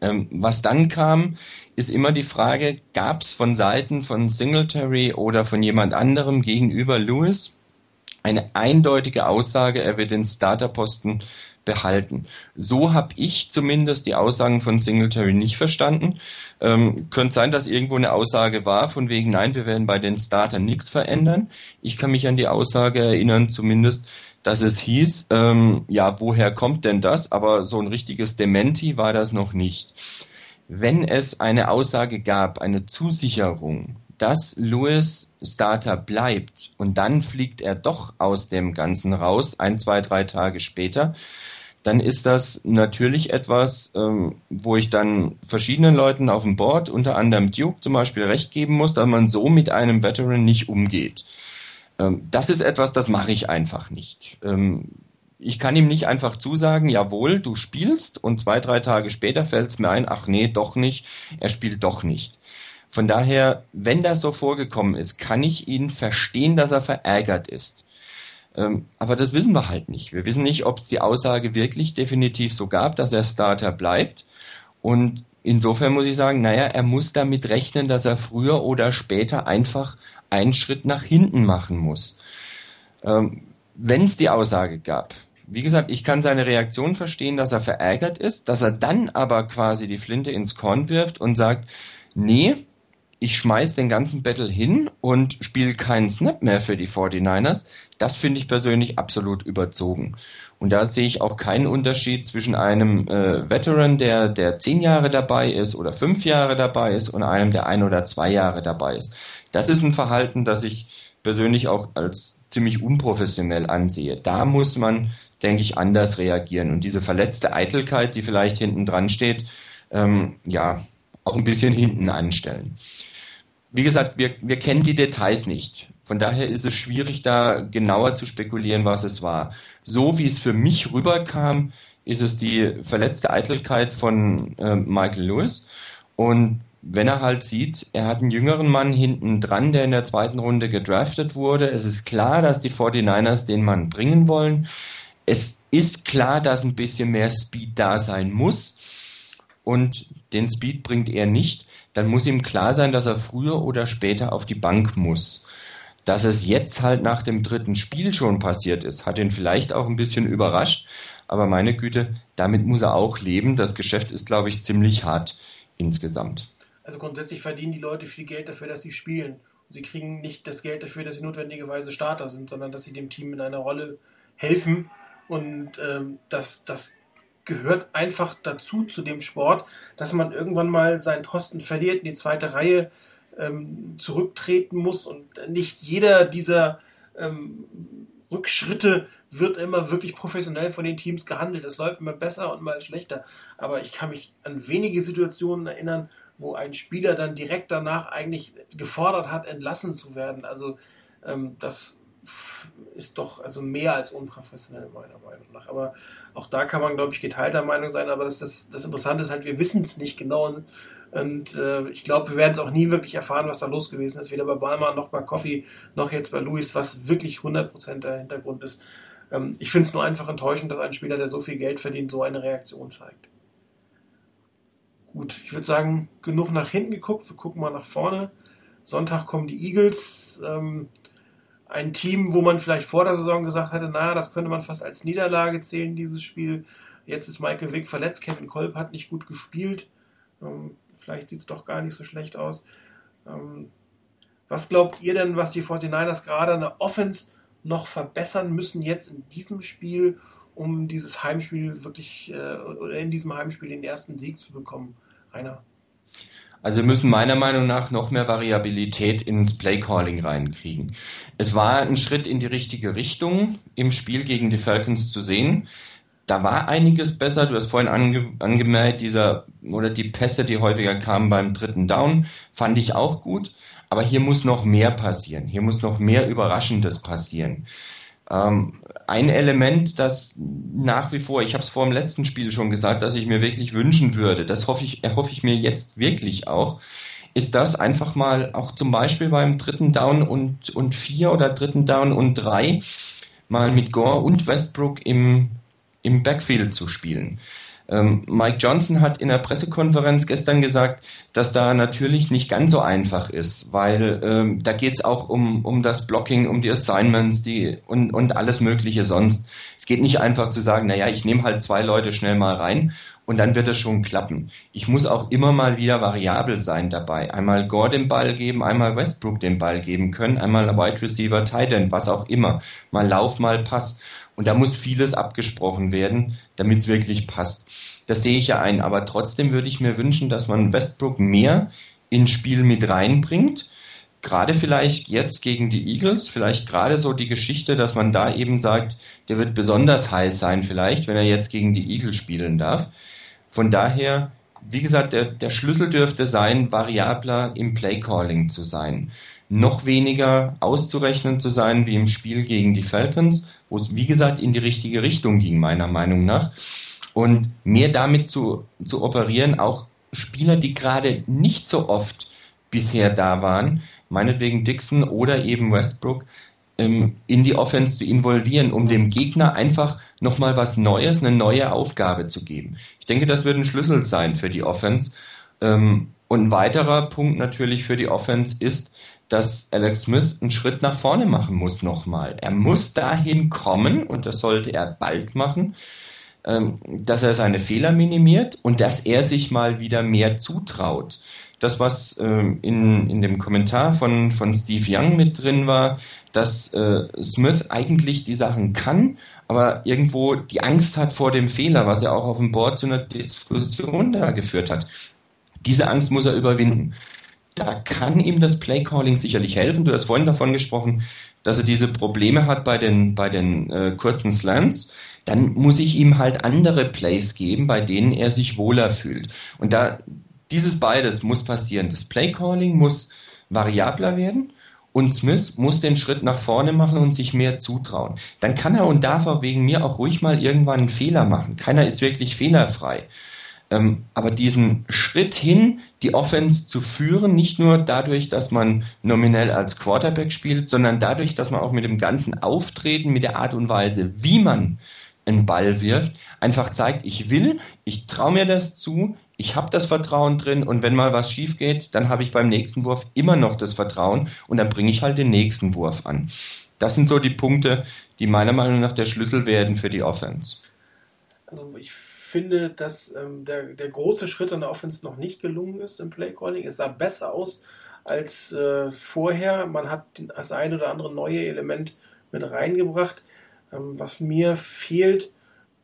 Ähm, was dann kam, ist immer die Frage, gab es von Seiten von Singletary oder von jemand anderem gegenüber Lewis eine eindeutige Aussage, er wird den Starterposten behalten. So habe ich zumindest die Aussagen von Singletary nicht verstanden. Ähm, könnte sein, dass irgendwo eine Aussage war, von wegen, nein, wir werden bei den Startern nichts verändern. Ich kann mich an die Aussage erinnern, zumindest, dass es hieß, ähm, ja, woher kommt denn das? Aber so ein richtiges Dementi war das noch nicht. Wenn es eine Aussage gab, eine Zusicherung, dass Lewis Starter bleibt und dann fliegt er doch aus dem Ganzen raus, ein, zwei, drei Tage später, dann ist das natürlich etwas, ähm, wo ich dann verschiedenen Leuten auf dem Board, unter anderem Duke zum Beispiel, recht geben muss, dass man so mit einem Veteran nicht umgeht. Ähm, das ist etwas, das mache ich einfach nicht. Ähm, ich kann ihm nicht einfach zusagen, jawohl, du spielst und zwei, drei Tage später fällt es mir ein, ach nee, doch nicht, er spielt doch nicht. Von daher, wenn das so vorgekommen ist, kann ich ihn verstehen, dass er verärgert ist. Ähm, aber das wissen wir halt nicht. Wir wissen nicht, ob es die Aussage wirklich definitiv so gab, dass er Starter bleibt. Und insofern muss ich sagen, naja, er muss damit rechnen, dass er früher oder später einfach einen Schritt nach hinten machen muss. Ähm, Wenn es die Aussage gab, wie gesagt, ich kann seine Reaktion verstehen, dass er verärgert ist, dass er dann aber quasi die Flinte ins Korn wirft und sagt, nee, ich schmeiß den ganzen Battle hin und spiele keinen Snap mehr für die 49ers. Das finde ich persönlich absolut überzogen. Und da sehe ich auch keinen Unterschied zwischen einem äh, Veteran, der, der zehn Jahre dabei ist oder fünf Jahre dabei ist und einem, der ein oder zwei Jahre dabei ist. Das ist ein Verhalten, das ich persönlich auch als ziemlich unprofessionell ansehe. Da muss man, denke ich, anders reagieren. Und diese verletzte Eitelkeit, die vielleicht hinten dran steht, ähm, ja, auch ein bisschen hinten anstellen. Wie gesagt, wir, wir kennen die Details nicht. Von daher ist es schwierig, da genauer zu spekulieren, was es war. So wie es für mich rüberkam, ist es die verletzte Eitelkeit von äh, Michael Lewis. Und wenn er halt sieht, er hat einen jüngeren Mann hinten dran, der in der zweiten Runde gedraftet wurde. Es ist klar, dass die 49ers den Mann bringen wollen. Es ist klar, dass ein bisschen mehr Speed da sein muss. und den Speed bringt er nicht, dann muss ihm klar sein, dass er früher oder später auf die Bank muss. Dass es jetzt halt nach dem dritten Spiel schon passiert ist, hat ihn vielleicht auch ein bisschen überrascht, aber meine Güte, damit muss er auch leben. Das Geschäft ist, glaube ich, ziemlich hart insgesamt. Also grundsätzlich verdienen die Leute viel Geld dafür, dass sie spielen. Und sie kriegen nicht das Geld dafür, dass sie notwendigerweise Starter sind, sondern dass sie dem Team in einer Rolle helfen. Und ähm, das, das gehört einfach dazu, zu dem Sport, dass man irgendwann mal seinen Posten verliert, in die zweite Reihe ähm, zurücktreten muss. Und nicht jeder dieser ähm, Rückschritte wird immer wirklich professionell von den Teams gehandelt. Das läuft mal besser und mal schlechter. Aber ich kann mich an wenige Situationen erinnern, wo ein Spieler dann direkt danach eigentlich gefordert hat, entlassen zu werden. Also ähm, das ist doch also mehr als unprofessionell meiner Meinung nach. Aber auch da kann man, glaube ich, geteilter Meinung sein. Aber das, das, das Interessante ist halt, wir wissen es nicht genau. Und, und äh, ich glaube, wir werden es auch nie wirklich erfahren, was da los gewesen ist. Weder bei Balmer noch bei Coffee noch jetzt bei Luis, was wirklich 100% der Hintergrund ist. Ähm, ich finde es nur einfach enttäuschend, dass ein Spieler, der so viel Geld verdient, so eine Reaktion zeigt. Gut, ich würde sagen, genug nach hinten geguckt. Wir gucken mal nach vorne. Sonntag kommen die Eagles. Ähm, ein Team, wo man vielleicht vor der Saison gesagt hätte, naja, das könnte man fast als Niederlage zählen, dieses Spiel. Jetzt ist Michael Wick verletzt, Kevin Kolb hat nicht gut gespielt. Ähm, vielleicht sieht es doch gar nicht so schlecht aus. Ähm, was glaubt ihr denn, was die 49ers gerade an der Offense noch verbessern müssen jetzt in diesem Spiel, um dieses Heimspiel wirklich äh, oder in diesem Heimspiel den ersten Sieg zu bekommen? Rainer. Also wir müssen meiner Meinung nach noch mehr Variabilität ins Playcalling reinkriegen. Es war ein Schritt in die richtige Richtung im Spiel gegen die Falcons zu sehen. Da war einiges besser. Du hast vorhin ange angemerkt, dieser oder die Pässe, die häufiger kamen beim dritten Down, fand ich auch gut. Aber hier muss noch mehr passieren. Hier muss noch mehr Überraschendes passieren. Ähm, ein Element, das nach wie vor, ich habe es vor dem letzten Spiel schon gesagt, dass ich mir wirklich wünschen würde, das hoffe ich, erhoffe ich mir jetzt wirklich auch, ist das einfach mal auch zum Beispiel beim dritten Down und, und vier oder dritten Down und drei mal mit Gore und Westbrook im, im Backfield zu spielen. Ähm, Mike Johnson hat in der Pressekonferenz gestern gesagt, dass da natürlich nicht ganz so einfach ist, weil ähm, da geht es auch um, um das Blocking, um die Assignments die, und, und alles Mögliche sonst. Es geht nicht einfach zu sagen, naja, ich nehme halt zwei Leute schnell mal rein und dann wird es schon klappen. Ich muss auch immer mal wieder variabel sein dabei. Einmal Gore den Ball geben, einmal Westbrook den Ball geben können, einmal Wide Receiver, Tight End, was auch immer. Mal Lauf, mal Pass. Und da muss vieles abgesprochen werden, damit es wirklich passt. Das sehe ich ja ein. Aber trotzdem würde ich mir wünschen, dass man Westbrook mehr ins Spiel mit reinbringt. Gerade vielleicht jetzt gegen die Eagles, vielleicht gerade so die Geschichte, dass man da eben sagt, der wird besonders heiß sein, vielleicht, wenn er jetzt gegen die Eagles spielen darf. Von daher, wie gesagt, der, der Schlüssel dürfte sein, variabler im Playcalling zu sein. Noch weniger auszurechnen zu sein wie im Spiel gegen die Falcons, wo es, wie gesagt, in die richtige Richtung ging, meiner Meinung nach. Und mehr damit zu, zu operieren, auch Spieler, die gerade nicht so oft bisher da waren, meinetwegen Dixon oder eben Westbrook, ähm, in die Offense zu involvieren, um dem Gegner einfach nochmal was Neues, eine neue Aufgabe zu geben. Ich denke, das wird ein Schlüssel sein für die Offense. Ähm, und ein weiterer Punkt natürlich für die Offense ist, dass Alex Smith einen Schritt nach vorne machen muss nochmal. Er muss dahin kommen, und das sollte er bald machen, ähm, dass er seine Fehler minimiert und dass er sich mal wieder mehr zutraut. Das, was ähm, in, in dem Kommentar von, von Steve Young mit drin war, dass äh, Smith eigentlich die Sachen kann, aber irgendwo die Angst hat vor dem Fehler, was er auch auf dem Board zu einer Diskussion da geführt hat. Diese Angst muss er überwinden da kann ihm das Playcalling sicherlich helfen. Du hast vorhin davon gesprochen, dass er diese Probleme hat bei den, bei den äh, kurzen Slants. Dann muss ich ihm halt andere Plays geben, bei denen er sich wohler fühlt. Und da dieses beides muss passieren. Das Playcalling muss variabler werden und Smith muss den Schritt nach vorne machen und sich mehr zutrauen. Dann kann er und darf er wegen mir auch ruhig mal irgendwann einen Fehler machen. Keiner ist wirklich fehlerfrei. Ähm, aber diesen Schritt hin, die Offense zu führen, nicht nur dadurch, dass man nominell als Quarterback spielt, sondern dadurch, dass man auch mit dem ganzen Auftreten, mit der Art und Weise, wie man einen Ball wirft, einfach zeigt, ich will, ich traue mir das zu, ich habe das Vertrauen drin und wenn mal was schief geht, dann habe ich beim nächsten Wurf immer noch das Vertrauen und dann bringe ich halt den nächsten Wurf an. Das sind so die Punkte, die meiner Meinung nach der Schlüssel werden für die Offense. Also ich finde, dass ähm, der, der große Schritt an der Offense noch nicht gelungen ist im Playcalling. Es sah besser aus als äh, vorher. Man hat das ein oder andere neue Element mit reingebracht. Ähm, was mir fehlt,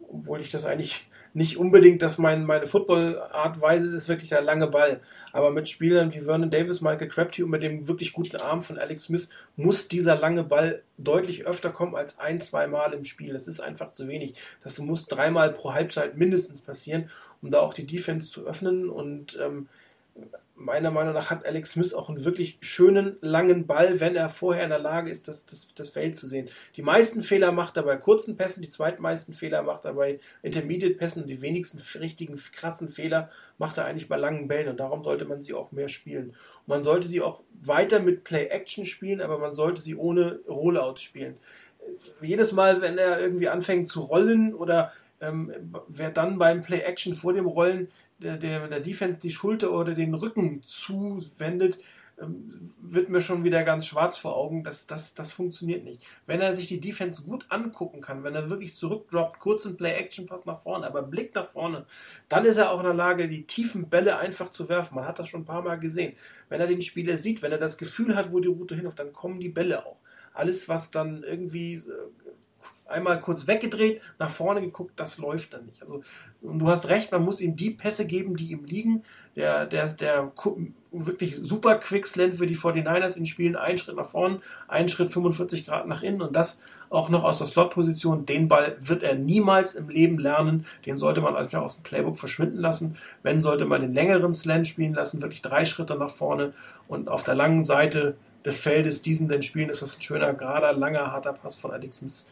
obwohl ich das eigentlich nicht unbedingt, dass mein, meine Football-Artweise ist wirklich der lange Ball. Aber mit Spielern wie Vernon Davis, Michael Crabtree und mit dem wirklich guten Arm von Alex Smith muss dieser lange Ball deutlich öfter kommen als ein, zwei Mal im Spiel. Das ist einfach zu wenig. Das muss dreimal pro Halbzeit mindestens passieren, um da auch die Defense zu öffnen. Und ähm, meiner Meinung nach hat Alex Smith auch einen wirklich schönen, langen Ball, wenn er vorher in der Lage ist, das, das, das Feld zu sehen. Die meisten Fehler macht er bei kurzen Pässen, die zweitmeisten Fehler macht er bei Intermediate-Pässen und die wenigsten richtigen, krassen Fehler macht er eigentlich bei langen Bällen und darum sollte man sie auch mehr spielen. Und man sollte sie auch weiter mit Play-Action spielen, aber man sollte sie ohne Rollouts spielen. Jedes Mal, wenn er irgendwie anfängt zu rollen oder ähm, wer dann beim Play-Action vor dem Rollen der, der, der Defense die Schulter oder den Rücken zuwendet, ähm, wird mir schon wieder ganz schwarz vor Augen. Das, das, das funktioniert nicht. Wenn er sich die Defense gut angucken kann, wenn er wirklich zurückdroppt, kurzen Play-Action-Pass nach vorne, aber Blick nach vorne, dann ist er auch in der Lage, die tiefen Bälle einfach zu werfen. Man hat das schon ein paar Mal gesehen. Wenn er den Spieler sieht, wenn er das Gefühl hat, wo die Route hinläuft, dann kommen die Bälle auch. Alles, was dann irgendwie äh, einmal kurz weggedreht, nach vorne geguckt, das läuft dann nicht. Also, und du hast recht, man muss ihm die Pässe geben, die ihm liegen. Der, der, der wirklich super Quickslant für die 49ers in Spielen, ein Schritt nach vorne, ein Schritt 45 Grad nach innen und das auch noch aus der Slot-Position. Den Ball wird er niemals im Leben lernen. Den sollte man einfach aus dem Playbook verschwinden lassen. Wenn, sollte man den längeren Slant spielen lassen, wirklich drei Schritte nach vorne und auf der langen Seite des Feldes diesen dann spielen. ist Das ein schöner, gerader, langer, harter Pass von Alex Smith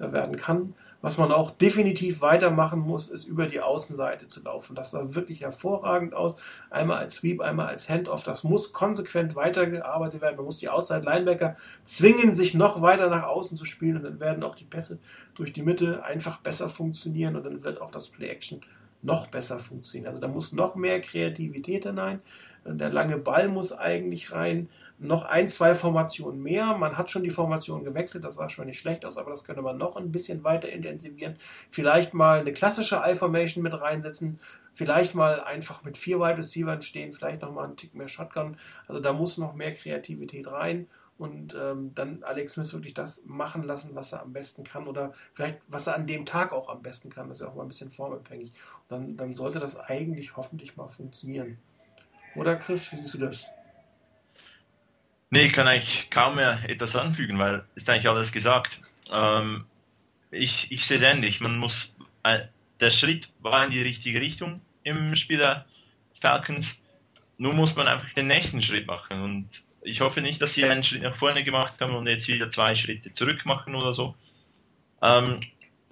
werden kann. Was man auch definitiv weitermachen muss, ist über die Außenseite zu laufen. Das sah wirklich hervorragend aus. Einmal als Sweep, einmal als Handoff. Das muss konsequent weitergearbeitet werden. Man muss die Outside Linebacker zwingen, sich noch weiter nach außen zu spielen und dann werden auch die Pässe durch die Mitte einfach besser funktionieren und dann wird auch das Play Action noch besser funktionieren. Also da muss noch mehr Kreativität hinein. Der lange Ball muss eigentlich rein noch ein, zwei Formationen mehr. Man hat schon die Formation gewechselt, das sah schon nicht schlecht aus, aber das könnte man noch ein bisschen weiter intensivieren. Vielleicht mal eine klassische I-Formation mit reinsetzen, vielleicht mal einfach mit vier Wide Receivers stehen, vielleicht noch mal einen Tick mehr Shotgun. Also da muss noch mehr Kreativität rein und ähm, dann Alex Smith wirklich das machen lassen, was er am besten kann oder vielleicht was er an dem Tag auch am besten kann. Das ist ja auch mal ein bisschen formabhängig. dann, dann sollte das eigentlich hoffentlich mal funktionieren. Oder Chris, wie siehst du das? Nee, ich kann eigentlich kaum mehr etwas anfügen, weil ist eigentlich alles gesagt. Ähm, ich, ich sehe es ähnlich. Man muss, äh, der Schritt war in die richtige Richtung im Spiel der Falcons. Nun muss man einfach den nächsten Schritt machen. Und ich hoffe nicht, dass sie einen Schritt nach vorne gemacht haben und jetzt wieder zwei Schritte zurück machen oder so. Ähm,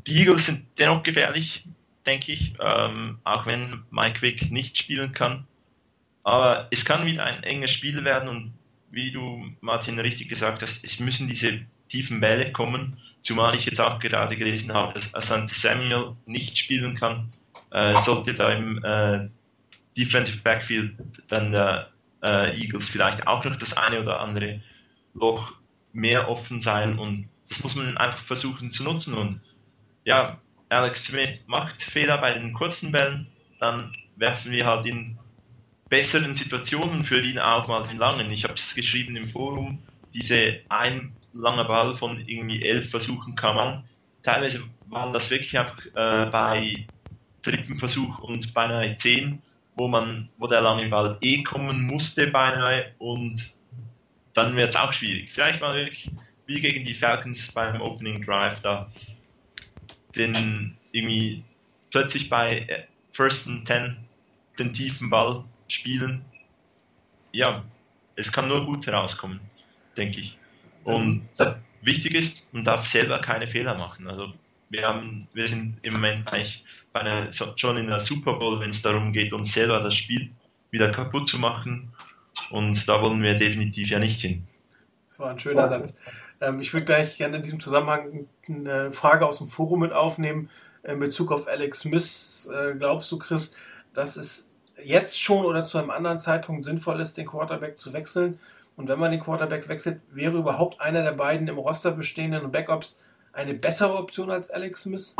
die Eagles sind dennoch gefährlich, denke ich, ähm, auch wenn Mike Wick nicht spielen kann. Aber es kann wieder ein enges Spiel werden und wie du, Martin, richtig gesagt hast, es müssen diese tiefen Bälle kommen, zumal ich jetzt auch gerade gelesen habe, dass Asante Samuel nicht spielen kann, äh, sollte da im äh, Defensive Backfield dann der äh, Eagles vielleicht auch noch das eine oder andere Loch mehr offen sein und das muss man einfach versuchen zu nutzen und ja, Alex Smith macht Fehler bei den kurzen Bällen, dann werfen wir halt in besseren Situationen für ihn auch mal den langen. Ich habe es geschrieben im Forum, diese ein langer Ball von irgendwie elf Versuchen kam an. Teilweise waren das wirklich einfach äh, bei dritten Versuch und beinahe zehn, wo man, wo der lange Ball eh kommen musste beinahe und dann wird es auch schwierig. Vielleicht mal wirklich wie gegen die Falcons beim Opening Drive da den irgendwie plötzlich bei äh, First and Ten den tiefen Ball spielen, ja, es kann nur gut herauskommen, denke ich. Und mhm. wichtig ist, man darf selber keine Fehler machen. Also wir haben, wir sind im Moment eigentlich bei einer, schon in der Super Bowl, wenn es darum geht, uns selber das Spiel wieder kaputt zu machen. Und da wollen wir definitiv ja nicht hin. Das war ein schöner Satz. Ähm, ich würde gleich gerne in diesem Zusammenhang eine Frage aus dem Forum mit aufnehmen in Bezug auf Alex Smith. Äh, glaubst du, Chris, dass es jetzt schon oder zu einem anderen Zeitpunkt sinnvoll ist, den Quarterback zu wechseln. Und wenn man den Quarterback wechselt, wäre überhaupt einer der beiden im Roster bestehenden Backups eine bessere Option als Alex Smith?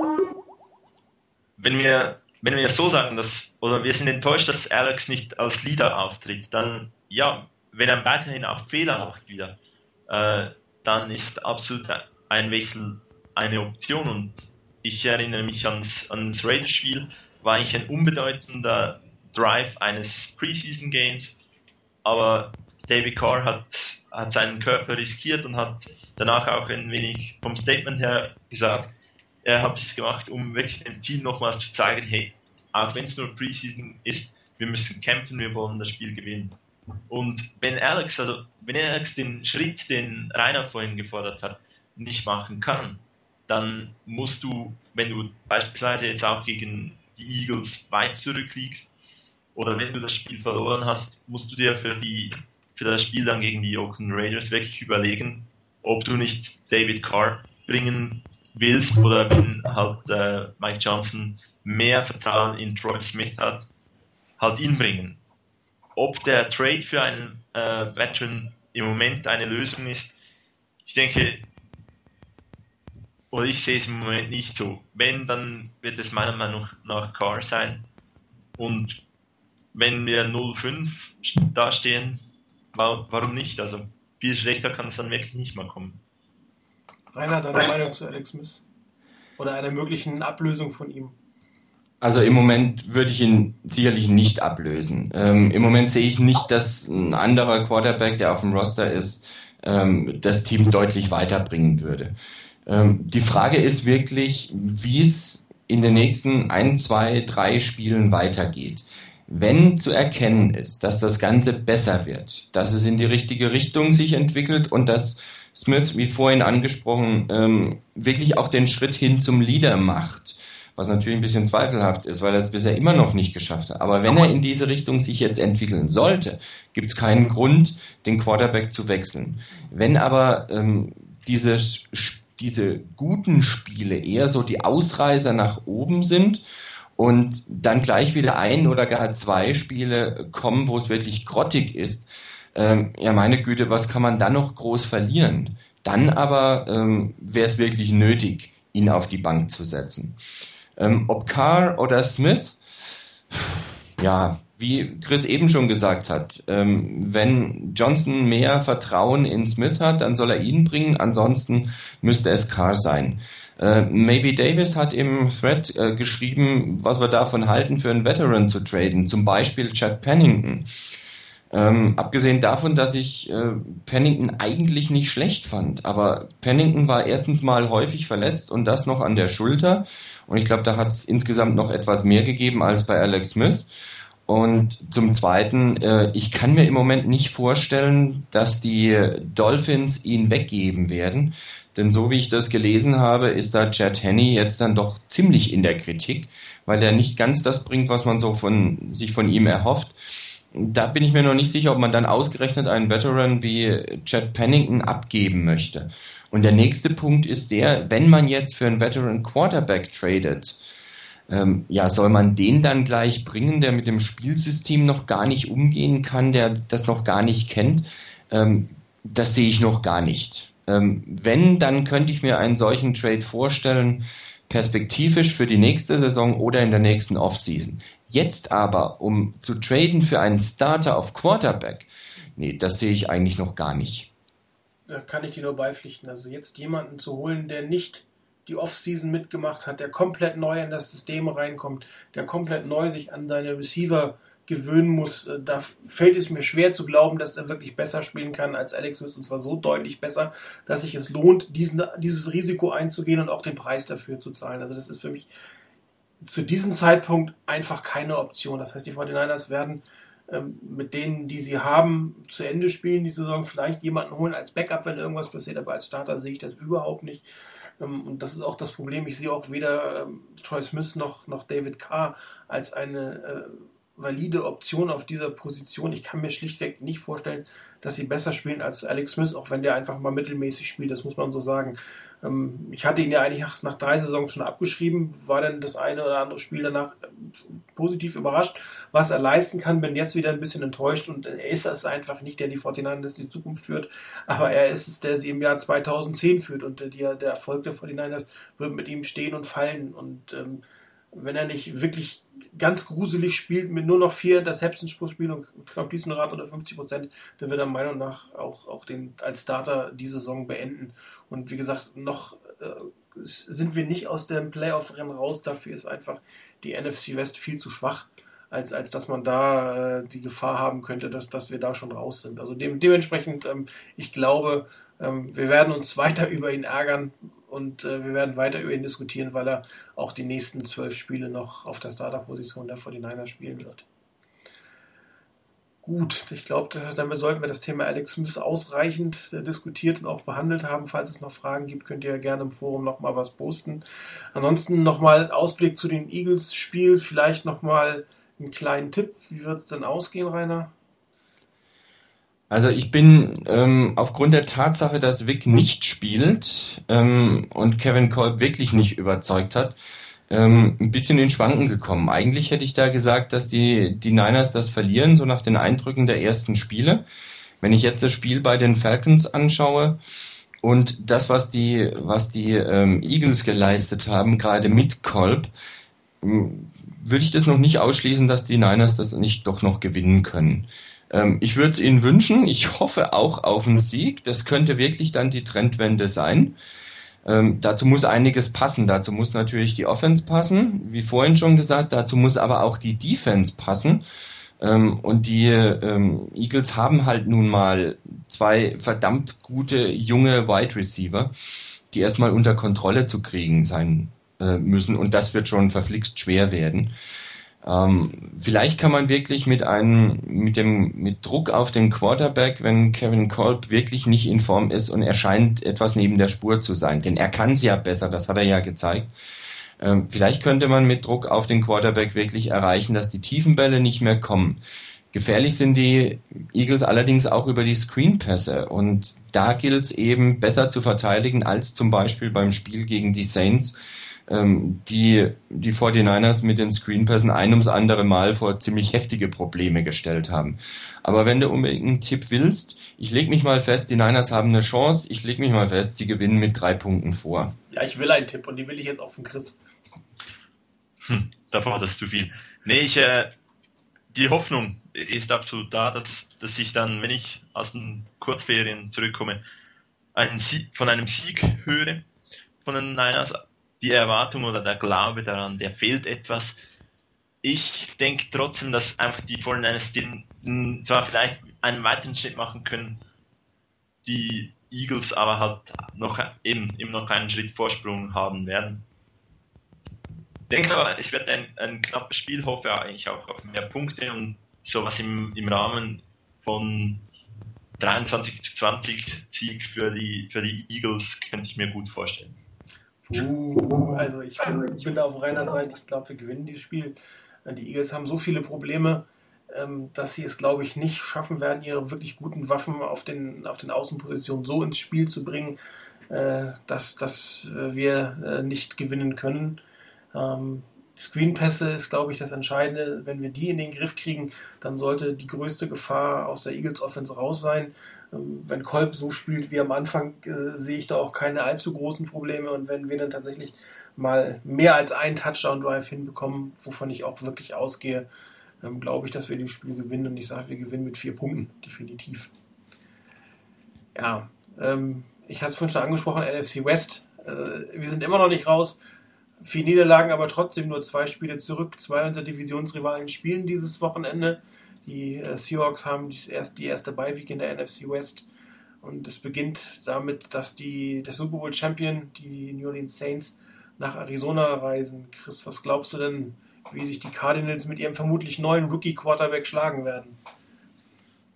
Wenn wir, wenn wir so sagen, dass, oder wir sind enttäuscht, dass Alex nicht als Leader auftritt, dann ja, wenn er weiterhin auch Fehler macht wieder, äh, dann ist absolut ein Wechsel eine Option und ich erinnere mich ans, ans Raiders-Spiel, war eigentlich ein unbedeutender Drive eines Preseason Games, aber David Carr hat, hat seinen Körper riskiert und hat danach auch ein wenig vom Statement her gesagt, er hat es gemacht, um wirklich dem Team nochmals zu zeigen, hey, auch wenn es nur Preseason ist, wir müssen kämpfen, wir wollen das Spiel gewinnen. Und wenn Alex, also wenn Alex den Schritt, den Rainer vorhin gefordert hat, nicht machen kann, dann musst du, wenn du beispielsweise jetzt auch gegen die Eagles weit zurückliegst oder wenn du das Spiel verloren hast, musst du dir für die für das Spiel dann gegen die Oakland Raiders wirklich überlegen, ob du nicht David Carr bringen willst oder wenn halt äh, Mike Johnson mehr Vertrauen in Troy Smith hat, halt ihn bringen. Ob der Trade für einen äh, Veteran im Moment eine Lösung ist, ich denke, oder ich sehe es im Moment nicht so. Wenn, dann wird es meiner Meinung nach Car sein. Und wenn wir 0-5 dastehen, warum nicht? Also viel schlechter kann es dann wirklich nicht mal kommen. Rainer, deine Meinung zu Alex Smith? Oder einer möglichen Ablösung von ihm? Also im Moment würde ich ihn sicherlich nicht ablösen. Ähm, Im Moment sehe ich nicht, dass ein anderer Quarterback, der auf dem Roster ist, ähm, das Team deutlich weiterbringen würde. Ähm, die Frage ist wirklich, wie es in den nächsten ein, zwei, drei Spielen weitergeht. Wenn zu erkennen ist, dass das Ganze besser wird, dass es in die richtige Richtung sich entwickelt und dass Smith, wie vorhin angesprochen, ähm, wirklich auch den Schritt hin zum Leader macht, was natürlich ein bisschen zweifelhaft ist, weil er es bisher immer noch nicht geschafft hat. Aber wenn er in diese Richtung sich jetzt entwickeln sollte, gibt es keinen Grund, den Quarterback zu wechseln. Wenn aber ähm, diese diese guten Spiele eher so die Ausreißer nach oben sind und dann gleich wieder ein oder gar zwei Spiele kommen, wo es wirklich grottig ist, ähm, ja meine Güte, was kann man dann noch groß verlieren? Dann aber ähm, wäre es wirklich nötig, ihn auf die Bank zu setzen. Ähm, ob Carr oder Smith, ja, wie Chris eben schon gesagt hat, ähm, wenn Johnson mehr Vertrauen in Smith hat, dann soll er ihn bringen, ansonsten müsste es Carr sein. Äh, Maybe Davis hat im Thread äh, geschrieben, was wir davon halten, für einen Veteran zu traden, zum Beispiel Chad Pennington. Ähm, abgesehen davon, dass ich äh, Pennington eigentlich nicht schlecht fand, aber Pennington war erstens mal häufig verletzt und das noch an der Schulter. Und ich glaube, da hat es insgesamt noch etwas mehr gegeben als bei Alex Smith. Und zum Zweiten, äh, ich kann mir im Moment nicht vorstellen, dass die Dolphins ihn weggeben werden. Denn so wie ich das gelesen habe, ist da Chad Henney jetzt dann doch ziemlich in der Kritik, weil er nicht ganz das bringt, was man so von, sich von ihm erhofft. Da bin ich mir noch nicht sicher, ob man dann ausgerechnet einen Veteran wie Chad Pennington abgeben möchte. Und der nächste Punkt ist der, wenn man jetzt für einen Veteran Quarterback tradet, ähm, ja, soll man den dann gleich bringen, der mit dem Spielsystem noch gar nicht umgehen kann, der das noch gar nicht kennt? Ähm, das sehe ich noch gar nicht. Ähm, wenn, dann könnte ich mir einen solchen Trade vorstellen, perspektivisch für die nächste Saison oder in der nächsten Offseason. Jetzt aber, um zu traden für einen Starter auf Quarterback, nee, das sehe ich eigentlich noch gar nicht. Da kann ich dir nur beipflichten. Also jetzt jemanden zu holen, der nicht die Offseason mitgemacht hat, der komplett neu in das System reinkommt, der komplett neu sich an seine Receiver gewöhnen muss, äh, da fällt es mir schwer zu glauben, dass er wirklich besser spielen kann als Alex Smith und zwar so deutlich besser, dass sich es lohnt, diesen, dieses Risiko einzugehen und auch den Preis dafür zu zahlen. Also das ist für mich zu diesem Zeitpunkt einfach keine Option. Das heißt, die 49ers werden ähm, mit denen, die sie haben, zu Ende spielen die Saison, vielleicht jemanden holen als Backup, wenn irgendwas passiert, aber als Starter sehe ich das überhaupt nicht. Ähm, und das ist auch das Problem. Ich sehe auch weder ähm, Troy Smith noch, noch David Carr als eine äh, valide Option auf dieser Position. Ich kann mir schlichtweg nicht vorstellen, dass sie besser spielen als Alex Smith, auch wenn der einfach mal mittelmäßig spielt, das muss man so sagen. Ähm, ich hatte ihn ja eigentlich nach, nach, drei Saisons schon abgeschrieben, war dann das eine oder andere Spiel danach äh, positiv überrascht, was er leisten kann, bin jetzt wieder ein bisschen enttäuscht und er ist es einfach nicht, der die 49ers in die Zukunft führt, aber er ist es, der sie im Jahr 2010 führt und der, der Erfolg der 49ers wird mit ihm stehen und fallen und ähm, wenn er nicht wirklich ganz gruselig spielt, mit nur noch vier Interceptions pro Spiel und Completion Rate unter 50 Prozent, dann wird er meiner Meinung nach auch, auch den, als Starter die Saison beenden. Und wie gesagt, noch äh, sind wir nicht aus dem Playoff-Rennen raus. Dafür ist einfach die NFC West viel zu schwach, als, als dass man da äh, die Gefahr haben könnte, dass, dass wir da schon raus sind. Also dem, dementsprechend, ähm, ich glaube, ähm, wir werden uns weiter über ihn ärgern, und äh, wir werden weiter über ihn diskutieren, weil er auch die nächsten zwölf Spiele noch auf der Starterposition der 49ers spielen wird. Gut, ich glaube, damit sollten wir das Thema Alex Smith ausreichend äh, diskutiert und auch behandelt haben. Falls es noch Fragen gibt, könnt ihr ja gerne im Forum nochmal was posten. Ansonsten nochmal Ausblick zu dem Eagles-Spiel, vielleicht nochmal einen kleinen Tipp. Wie wird es denn ausgehen, Rainer? Also ich bin ähm, aufgrund der Tatsache, dass Vic nicht spielt ähm, und Kevin Kolb wirklich nicht überzeugt hat, ähm, ein bisschen in Schwanken gekommen. Eigentlich hätte ich da gesagt, dass die, die Niners das verlieren, so nach den Eindrücken der ersten Spiele. Wenn ich jetzt das Spiel bei den Falcons anschaue und das, was die, was die ähm, Eagles geleistet haben, gerade mit Kolb, würde ich das noch nicht ausschließen, dass die Niners das nicht doch noch gewinnen können. Ähm, ich würde es Ihnen wünschen. Ich hoffe auch auf einen Sieg. Das könnte wirklich dann die Trendwende sein. Ähm, dazu muss einiges passen. Dazu muss natürlich die Offense passen, wie vorhin schon gesagt. Dazu muss aber auch die Defense passen. Ähm, und die ähm, Eagles haben halt nun mal zwei verdammt gute junge Wide Receiver, die erstmal unter Kontrolle zu kriegen sein äh, müssen. Und das wird schon verflixt schwer werden. Ähm, vielleicht kann man wirklich mit einem, mit dem, mit Druck auf den Quarterback, wenn Kevin Kolb wirklich nicht in Form ist und er scheint etwas neben der Spur zu sein, denn er kann es ja besser, das hat er ja gezeigt. Ähm, vielleicht könnte man mit Druck auf den Quarterback wirklich erreichen, dass die tiefen Bälle nicht mehr kommen. Gefährlich sind die Eagles allerdings auch über die Screenpässe und da gilt es eben besser zu verteidigen als zum Beispiel beim Spiel gegen die Saints, ähm, die die 49ers mit den Screenpassen ein ums andere Mal vor ziemlich heftige Probleme gestellt haben. Aber wenn du unbedingt einen Tipp willst, ich leg mich mal fest, die Niners haben eine Chance, ich leg mich mal fest, sie gewinnen mit drei Punkten vor. Ja, ich will einen Tipp und den will ich jetzt auch von Chris. Hm, da forderst du viel. Nee, ich, äh, die Hoffnung ist absolut da, dass, dass ich dann, wenn ich aus den Kurzferien zurückkomme, einen Sieg, von einem Sieg höre von den Niners, die Erwartung oder der Glaube daran, der fehlt etwas. Ich denke trotzdem, dass einfach die eines den, zwar vielleicht einen weiteren Schritt machen können, die Eagles aber halt noch eben, eben noch einen Schritt Vorsprung haben werden. Ich denke aber, es wird ein, ein knappes Spiel, hoffe eigentlich auch auf mehr Punkte und sowas im, im Rahmen von 23 zu 20 Sieg für die, für die Eagles könnte ich mir gut vorstellen. Uh, also ich bin, da auf reiner Seite. Ich glaube, wir gewinnen dieses Spiel. Die Eagles haben so viele Probleme, ähm, dass sie es, glaube ich, nicht schaffen werden, ihre wirklich guten Waffen auf den, auf den Außenpositionen so ins Spiel zu bringen, äh, dass, dass wir äh, nicht gewinnen können. Screenpässe ist, glaube ich, das Entscheidende. Wenn wir die in den Griff kriegen, dann sollte die größte Gefahr aus der Eagles Offense raus sein. Ähm, wenn Kolb so spielt wie am Anfang, äh, sehe ich da auch keine allzu großen Probleme. Und wenn wir dann tatsächlich mal mehr als einen Touchdown-Drive hinbekommen, wovon ich auch wirklich ausgehe, ähm, glaube ich, dass wir das Spiel gewinnen. Und ich sage, wir gewinnen mit vier Punkten, definitiv. Ja, ähm, ich hatte es vorhin schon angesprochen, NFC West. Äh, wir sind immer noch nicht raus. Vier Niederlagen, aber trotzdem nur zwei Spiele zurück. Zwei unserer Divisionsrivalen spielen dieses Wochenende. Die äh, Seahawks haben die erste, die erste Beiweek in der NFC West. Und es beginnt damit, dass die, der Super Bowl Champion, die New Orleans Saints, nach Arizona reisen. Chris, was glaubst du denn, wie sich die Cardinals mit ihrem vermutlich neuen Rookie-Quarterback schlagen werden?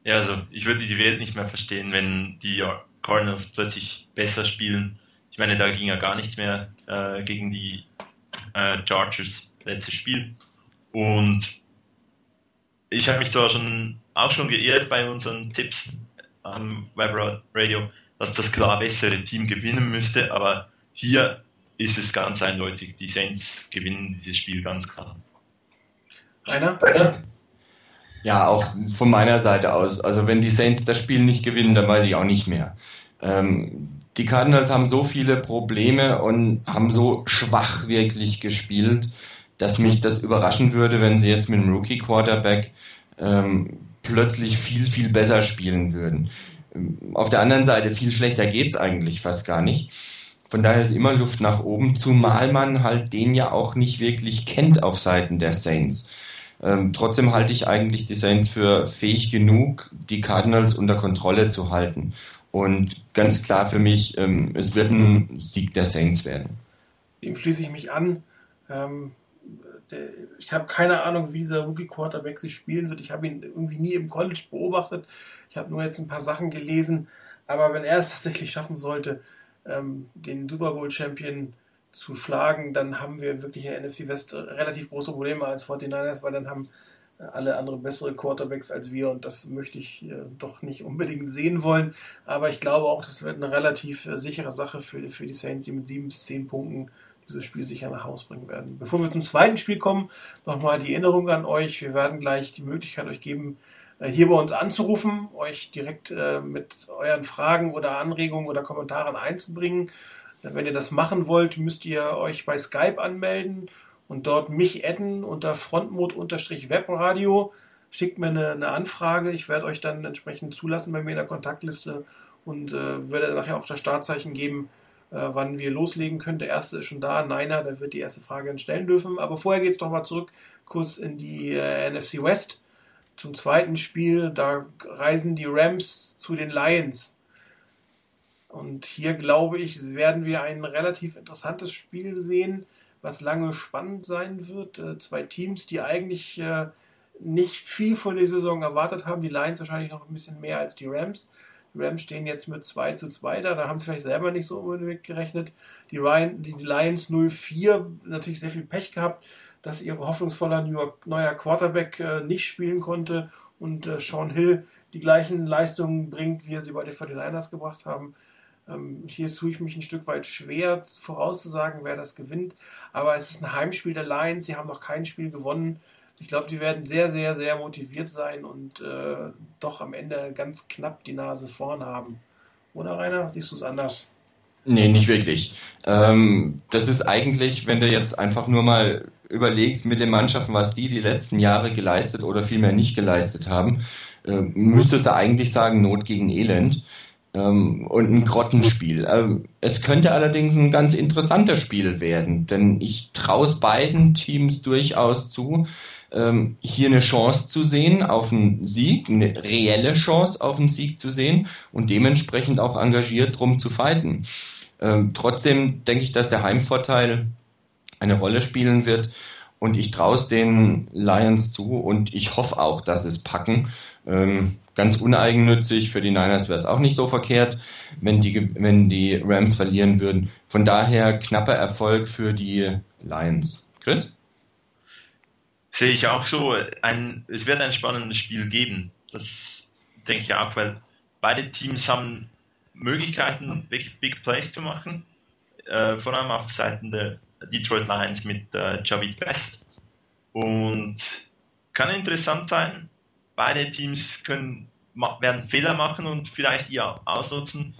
Ja, also ich würde die Welt nicht mehr verstehen, wenn die Cardinals plötzlich besser spielen. Ich meine, da ging ja gar nichts mehr äh, gegen die äh, Chargers letztes Spiel. Und ich habe mich zwar schon auch schon geirrt bei unseren Tipps am Webradio, dass das klar bessere Team gewinnen müsste, aber hier ist es ganz eindeutig, die Saints gewinnen dieses Spiel ganz klar. Einer? Ja, auch von meiner Seite aus. Also wenn die Saints das Spiel nicht gewinnen, dann weiß ich auch nicht mehr. Ähm, die Cardinals haben so viele Probleme und haben so schwach wirklich gespielt, dass mich das überraschen würde, wenn sie jetzt mit dem Rookie Quarterback ähm, plötzlich viel, viel besser spielen würden. Auf der anderen Seite, viel schlechter geht's eigentlich fast gar nicht. Von daher ist immer Luft nach oben, zumal man halt den ja auch nicht wirklich kennt auf Seiten der Saints. Ähm, trotzdem halte ich eigentlich die Saints für fähig genug, die Cardinals unter Kontrolle zu halten. Und ganz klar für mich, ähm, es wird ein Sieg der Saints werden. Dem schließe ich mich an. Ähm, der, ich habe keine Ahnung, wie dieser Rookie Quarterback sich spielen wird. Ich habe ihn irgendwie nie im College beobachtet. Ich habe nur jetzt ein paar Sachen gelesen. Aber wenn er es tatsächlich schaffen sollte, ähm, den Super Bowl Champion zu schlagen, dann haben wir wirklich in der NFC West relativ große Probleme als 49ers, weil dann haben alle anderen bessere Quarterbacks als wir und das möchte ich äh, doch nicht unbedingt sehen wollen. Aber ich glaube auch, das wird eine relativ äh, sichere Sache für, für die Saints, die mit sieben bis zehn Punkten dieses Spiel sicher nach Hause bringen werden. Bevor wir zum zweiten Spiel kommen, nochmal die Erinnerung an euch. Wir werden gleich die Möglichkeit euch geben, äh, hier bei uns anzurufen, euch direkt äh, mit euren Fragen oder Anregungen oder Kommentaren einzubringen. Wenn ihr das machen wollt, müsst ihr euch bei Skype anmelden und dort mich adden unter frontmod-webradio. Schickt mir eine, eine, Anfrage. Ich werde euch dann entsprechend zulassen bei mir in der Kontaktliste und äh, werde nachher auch das Startzeichen geben, äh, wann wir loslegen können. Der erste ist schon da, Neiner, der wird die erste Frage stellen dürfen. Aber vorher geht es doch mal zurück, kurz in die äh, NFC West zum zweiten Spiel. Da reisen die Rams zu den Lions. Und hier glaube ich, werden wir ein relativ interessantes Spiel sehen, was lange spannend sein wird. Äh, zwei Teams, die eigentlich äh, nicht viel von der Saison erwartet haben. Die Lions wahrscheinlich noch ein bisschen mehr als die Rams. Die Rams stehen jetzt mit 2 zu 2 da, da haben sie vielleicht selber nicht so unbedingt gerechnet. Die, Ryan, die, Lions 0-4 natürlich sehr viel Pech gehabt, dass ihr hoffnungsvoller neuer Quarterback äh, nicht spielen konnte und Sean Hill die gleichen Leistungen bringt, wie er sie bei den 49ers gebracht haben. Ähm, hier tue ich mich ein Stück weit schwer vorauszusagen, wer das gewinnt. Aber es ist ein Heimspiel der Lions. Sie haben noch kein Spiel gewonnen. Ich glaube, die werden sehr, sehr, sehr motiviert sein und äh, doch am Ende ganz knapp die Nase vorn haben. Oder Rainer, siehst du es anders? Nee, nicht wirklich. Ähm, das ist eigentlich, wenn du jetzt einfach nur mal überlegst mit den Mannschaften, was die die letzten Jahre geleistet oder vielmehr nicht geleistet haben, äh, müsstest du eigentlich sagen, Not gegen Elend ähm, und ein Grottenspiel. Ähm, es könnte allerdings ein ganz interessanter Spiel werden, denn ich traue es beiden Teams durchaus zu, ähm, hier eine Chance zu sehen auf einen Sieg, eine reelle Chance auf einen Sieg zu sehen und dementsprechend auch engagiert drum zu fighten. Ähm, trotzdem denke ich, dass der Heimvorteil eine Rolle spielen wird und ich traue es den Lions zu und ich hoffe auch, dass es packen. Ähm, ganz uneigennützig. Für die Niners wäre es auch nicht so verkehrt, wenn die, wenn die Rams verlieren würden. Von daher knapper Erfolg für die Lions. Chris? Sehe ich auch so. Ein, es wird ein spannendes Spiel geben. Das denke ich auch, weil beide Teams haben Möglichkeiten, Big, Big Plays zu machen. Äh, vor allem auf Seiten der Detroit Lions mit äh, Javid Best. Und kann interessant sein beide Teams können, werden Fehler machen und vielleicht die ausnutzen.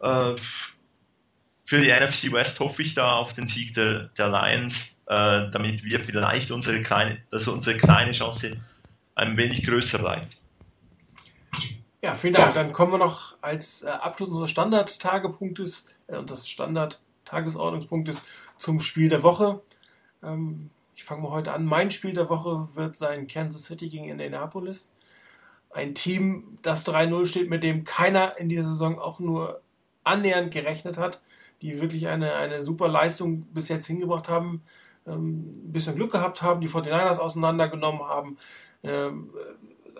Äh, für die NFC West hoffe ich da auf den Sieg der, der Lions, äh, damit wir vielleicht unsere kleine, dass unsere kleine Chance ein wenig größer bleibt. Ja, vielen Dank. Dann kommen wir noch als äh, Abschluss unseres Standard-Tagepunktes äh, und des Standard-Tagesordnungspunktes zum Spiel der Woche. Ähm, ich fange mal heute an. Mein Spiel der Woche wird sein Kansas City gegen Indianapolis. Ein Team, das 3-0 steht, mit dem keiner in dieser Saison auch nur annähernd gerechnet hat, die wirklich eine, eine super Leistung bis jetzt hingebracht haben, ähm, ein bisschen Glück gehabt haben, die 49ers auseinandergenommen haben, ähm,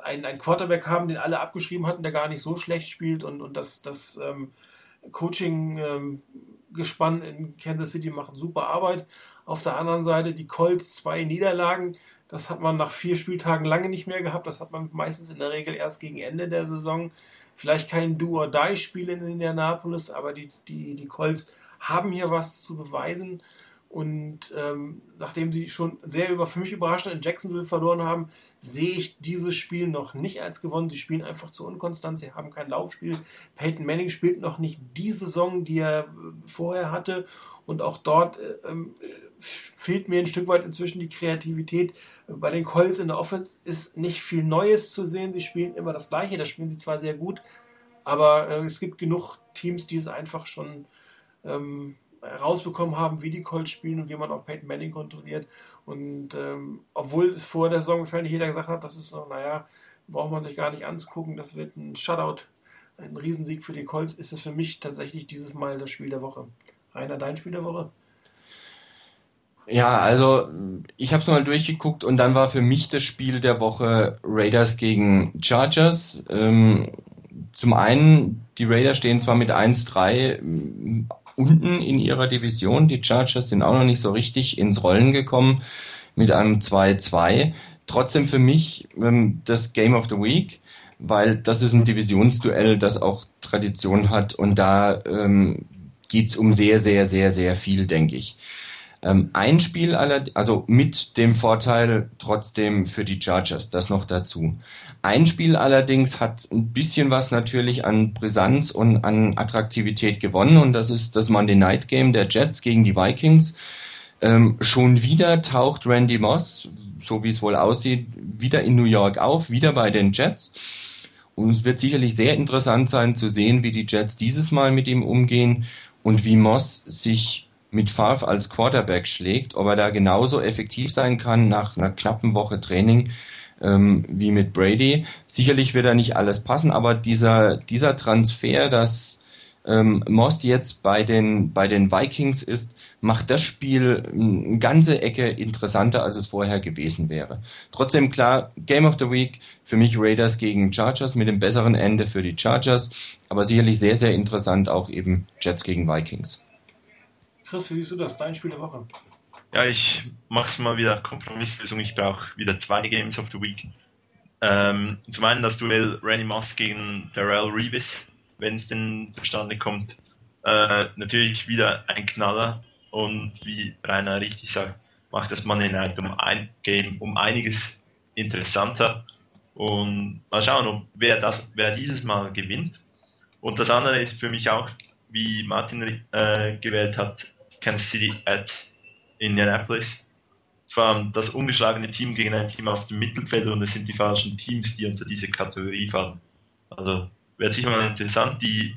einen, einen Quarterback haben, den alle abgeschrieben hatten, der gar nicht so schlecht spielt und, und das, das ähm, Coaching ähm, in Kansas City machen super Arbeit. Auf der anderen Seite die Colts zwei Niederlagen. Das hat man nach vier Spieltagen lange nicht mehr gehabt. Das hat man meistens in der Regel erst gegen Ende der Saison. Vielleicht kein Do-or-Die-Spiel in Indianapolis, aber die, die, die Colts haben hier was zu beweisen. Und ähm, nachdem sie schon sehr über, für mich überraschend in Jacksonville verloren haben, sehe ich dieses Spiel noch nicht als gewonnen. Sie spielen einfach zu unkonstant, sie haben kein Laufspiel. Peyton Manning spielt noch nicht die Saison, die er äh, vorher hatte. Und auch dort äh, ähm, fehlt mir ein Stück weit inzwischen die Kreativität. Bei den Colts in der Offense ist nicht viel Neues zu sehen. Sie spielen immer das Gleiche, das spielen sie zwar sehr gut, aber äh, es gibt genug Teams, die es einfach schon ähm, rausbekommen haben, wie die Colts spielen und wie man auch Peyton Manning kontrolliert. Und ähm, obwohl es vor der Saison wahrscheinlich jeder gesagt hat, das ist so, naja, braucht man sich gar nicht anzugucken, das wird ein Shutout, ein Riesensieg für die Colts, ist es für mich tatsächlich dieses Mal das Spiel der Woche. Rainer, dein Spiel der Woche? Ja, also ich habe es mal durchgeguckt und dann war für mich das Spiel der Woche Raiders gegen Chargers. Ähm, zum einen, die Raiders stehen zwar mit 1-3 mm, unten in ihrer Division, die Chargers sind auch noch nicht so richtig ins Rollen gekommen mit einem 2-2. Trotzdem für mich ähm, das Game of the Week, weil das ist ein Divisionsduell, das auch Tradition hat und da ähm, geht's um sehr, sehr, sehr, sehr viel, denke ich. Ähm, ein Spiel, also mit dem Vorteil trotzdem für die Chargers, das noch dazu. Ein Spiel allerdings hat ein bisschen was natürlich an Brisanz und an Attraktivität gewonnen und das ist das Monday Night Game der Jets gegen die Vikings. Ähm, schon wieder taucht Randy Moss, so wie es wohl aussieht, wieder in New York auf, wieder bei den Jets. Und es wird sicherlich sehr interessant sein zu sehen, wie die Jets dieses Mal mit ihm umgehen und wie Moss sich mit Favre als Quarterback schlägt, ob er da genauso effektiv sein kann nach einer knappen Woche Training ähm, wie mit Brady. Sicherlich wird da nicht alles passen, aber dieser, dieser Transfer, dass ähm, Moss jetzt bei den, bei den Vikings ist, macht das Spiel eine ganze Ecke interessanter, als es vorher gewesen wäre. Trotzdem klar, Game of the Week für mich Raiders gegen Chargers mit dem besseren Ende für die Chargers, aber sicherlich sehr, sehr interessant auch eben Jets gegen Vikings. Chris, wie siehst du das? Dein Spiel der Woche? Ja, ich mach's mal wieder Kompromisslösung. Ich brauche wieder zwei Games of the Week. Ähm, zum einen das Duell Randy Moss gegen Darrell Reeves, wenn es denn zustande kommt. Äh, natürlich wieder ein Knaller und wie Rainer richtig sagt, macht das Money Night um ein Game um einiges interessanter. Und mal schauen, ob wer das, wer dieses Mal gewinnt. Und das andere ist für mich auch, wie Martin äh, gewählt hat, Kansas City at Indianapolis. Es das ungeschlagene Team gegen ein Team aus dem Mittelfeld und es sind die falschen Teams, die unter diese Kategorie fallen. Also wäre sicher mal interessant, die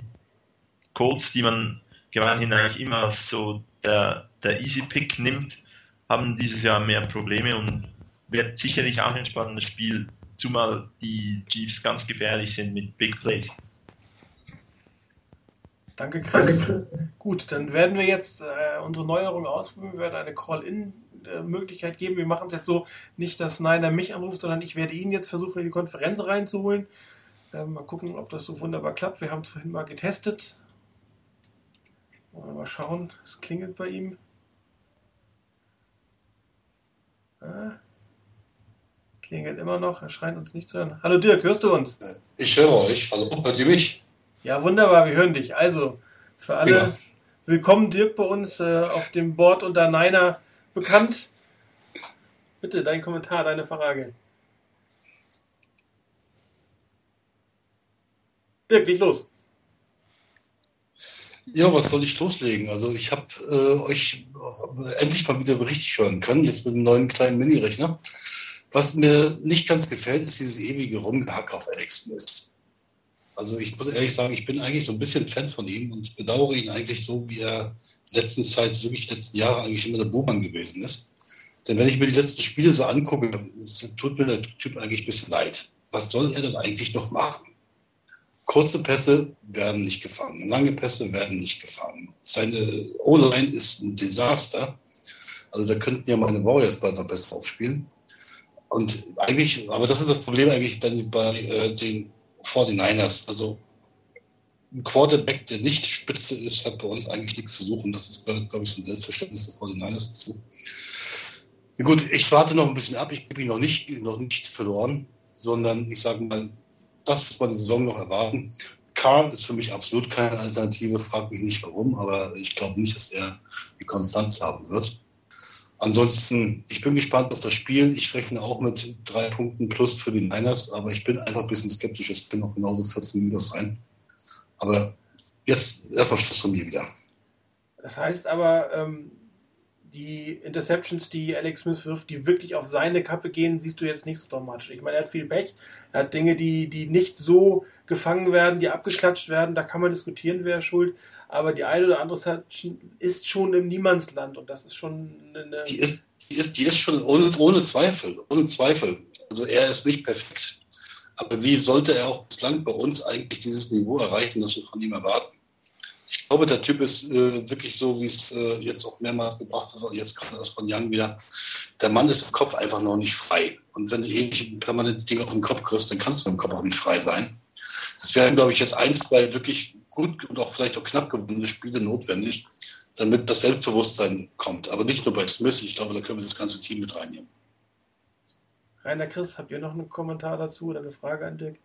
Colts, die man gemeinhin eigentlich immer so der, der Easy Pick nimmt, haben dieses Jahr mehr Probleme und wird sicherlich auch ein spannendes Spiel, zumal die Chiefs ganz gefährlich sind mit Big Plays. Danke, Chris. Danke, Chris. Gut, dann werden wir jetzt äh, unsere Neuerung ausprobieren. Wir werden eine Call-In-Möglichkeit geben. Wir machen es jetzt so, nicht, dass Niner mich anruft, sondern ich werde ihn jetzt versuchen, in die Konferenz reinzuholen. Äh, mal gucken, ob das so wunderbar klappt. Wir haben es vorhin mal getestet. Mal schauen, es klingelt bei ihm. Ah, klingelt immer noch, er scheint uns nicht zu hören. Hallo Dirk, hörst du uns? Ich höre euch. Hallo, hört ihr mich? Ja, wunderbar, wir hören dich. Also, für alle, ja. willkommen Dirk bei uns äh, auf dem Board unter Niner bekannt. Bitte, dein Kommentar, deine Frage. Dirk, leg los. Ja, was soll ich loslegen? Also ich habe äh, euch endlich mal wieder richtig hören können, jetzt mit einem neuen kleinen Mini-Rechner. Was mir nicht ganz gefällt, ist dieses ewige Rumgehack auf Alex Smith. Also ich muss ehrlich sagen, ich bin eigentlich so ein bisschen Fan von ihm und bedauere ihn eigentlich so, wie er letzten Zeit, wirklich letzten Jahre eigentlich immer der Buhmann gewesen ist. Denn wenn ich mir die letzten Spiele so angucke, tut mir der Typ eigentlich ein bisschen leid. Was soll er denn eigentlich noch machen? Kurze Pässe werden nicht gefangen, lange Pässe werden nicht gefangen. Seine O-Line ist ein Desaster. Also da könnten ja meine Warriors bald noch besser aufspielen. Und eigentlich, aber das ist das Problem eigentlich bei, bei äh, den 49ers. Also ein Quarterback, der nicht Spitze ist, hat bei uns eigentlich nichts zu suchen. Das ist, glaube ich, so ein Selbstverständnis der 49ers dazu. Gut, ich warte noch ein bisschen ab. Ich ihn noch nicht, noch nicht verloren, sondern ich sage mal, das, was wir die Saison noch erwarten. Carr ist für mich absolut keine Alternative. Frag mich nicht warum, aber ich glaube nicht, dass er die Konstanz haben wird. Ansonsten, ich bin gespannt auf das Spiel. Ich rechne auch mit drei Punkten plus für die Niners, aber ich bin einfach ein bisschen skeptisch. Es können auch genauso 14 Minus sein. Aber jetzt erstmal Schluss von mir wieder. Das heißt aber, ähm, die Interceptions, die Alex Smith wirft, die wirklich auf seine Kappe gehen, siehst du jetzt nicht so dramatisch. Ich meine, er hat viel Pech. Er hat Dinge, die, die nicht so gefangen werden, die abgeklatscht werden. Da kann man diskutieren, wer schuld. Aber die eine oder andere ist schon im Niemandsland und das ist schon eine. Die ist, die ist, die ist schon ohne, ohne Zweifel. Ohne Zweifel. Also er ist nicht perfekt. Aber wie sollte er auch bislang bei uns eigentlich dieses Niveau erreichen, das wir von ihm erwarten? Ich glaube, der Typ ist äh, wirklich so, wie es äh, jetzt auch mehrmals gebracht ist, jetzt gerade das von Jan wieder. Der Mann ist im Kopf einfach noch nicht frei. Und wenn du ewig permanent Dinge auf den Kopf kriegst, dann kannst du im Kopf auch nicht frei sein. Es wären, glaube ich, jetzt ein, zwei wirklich gut und auch vielleicht auch knapp gewonnene Spiele notwendig, damit das Selbstbewusstsein kommt. Aber nicht nur bei Smith, ich glaube, da können wir das ganze Team mit reinnehmen. Rainer Chris, habt ihr noch einen Kommentar dazu oder eine Frage an Dirk?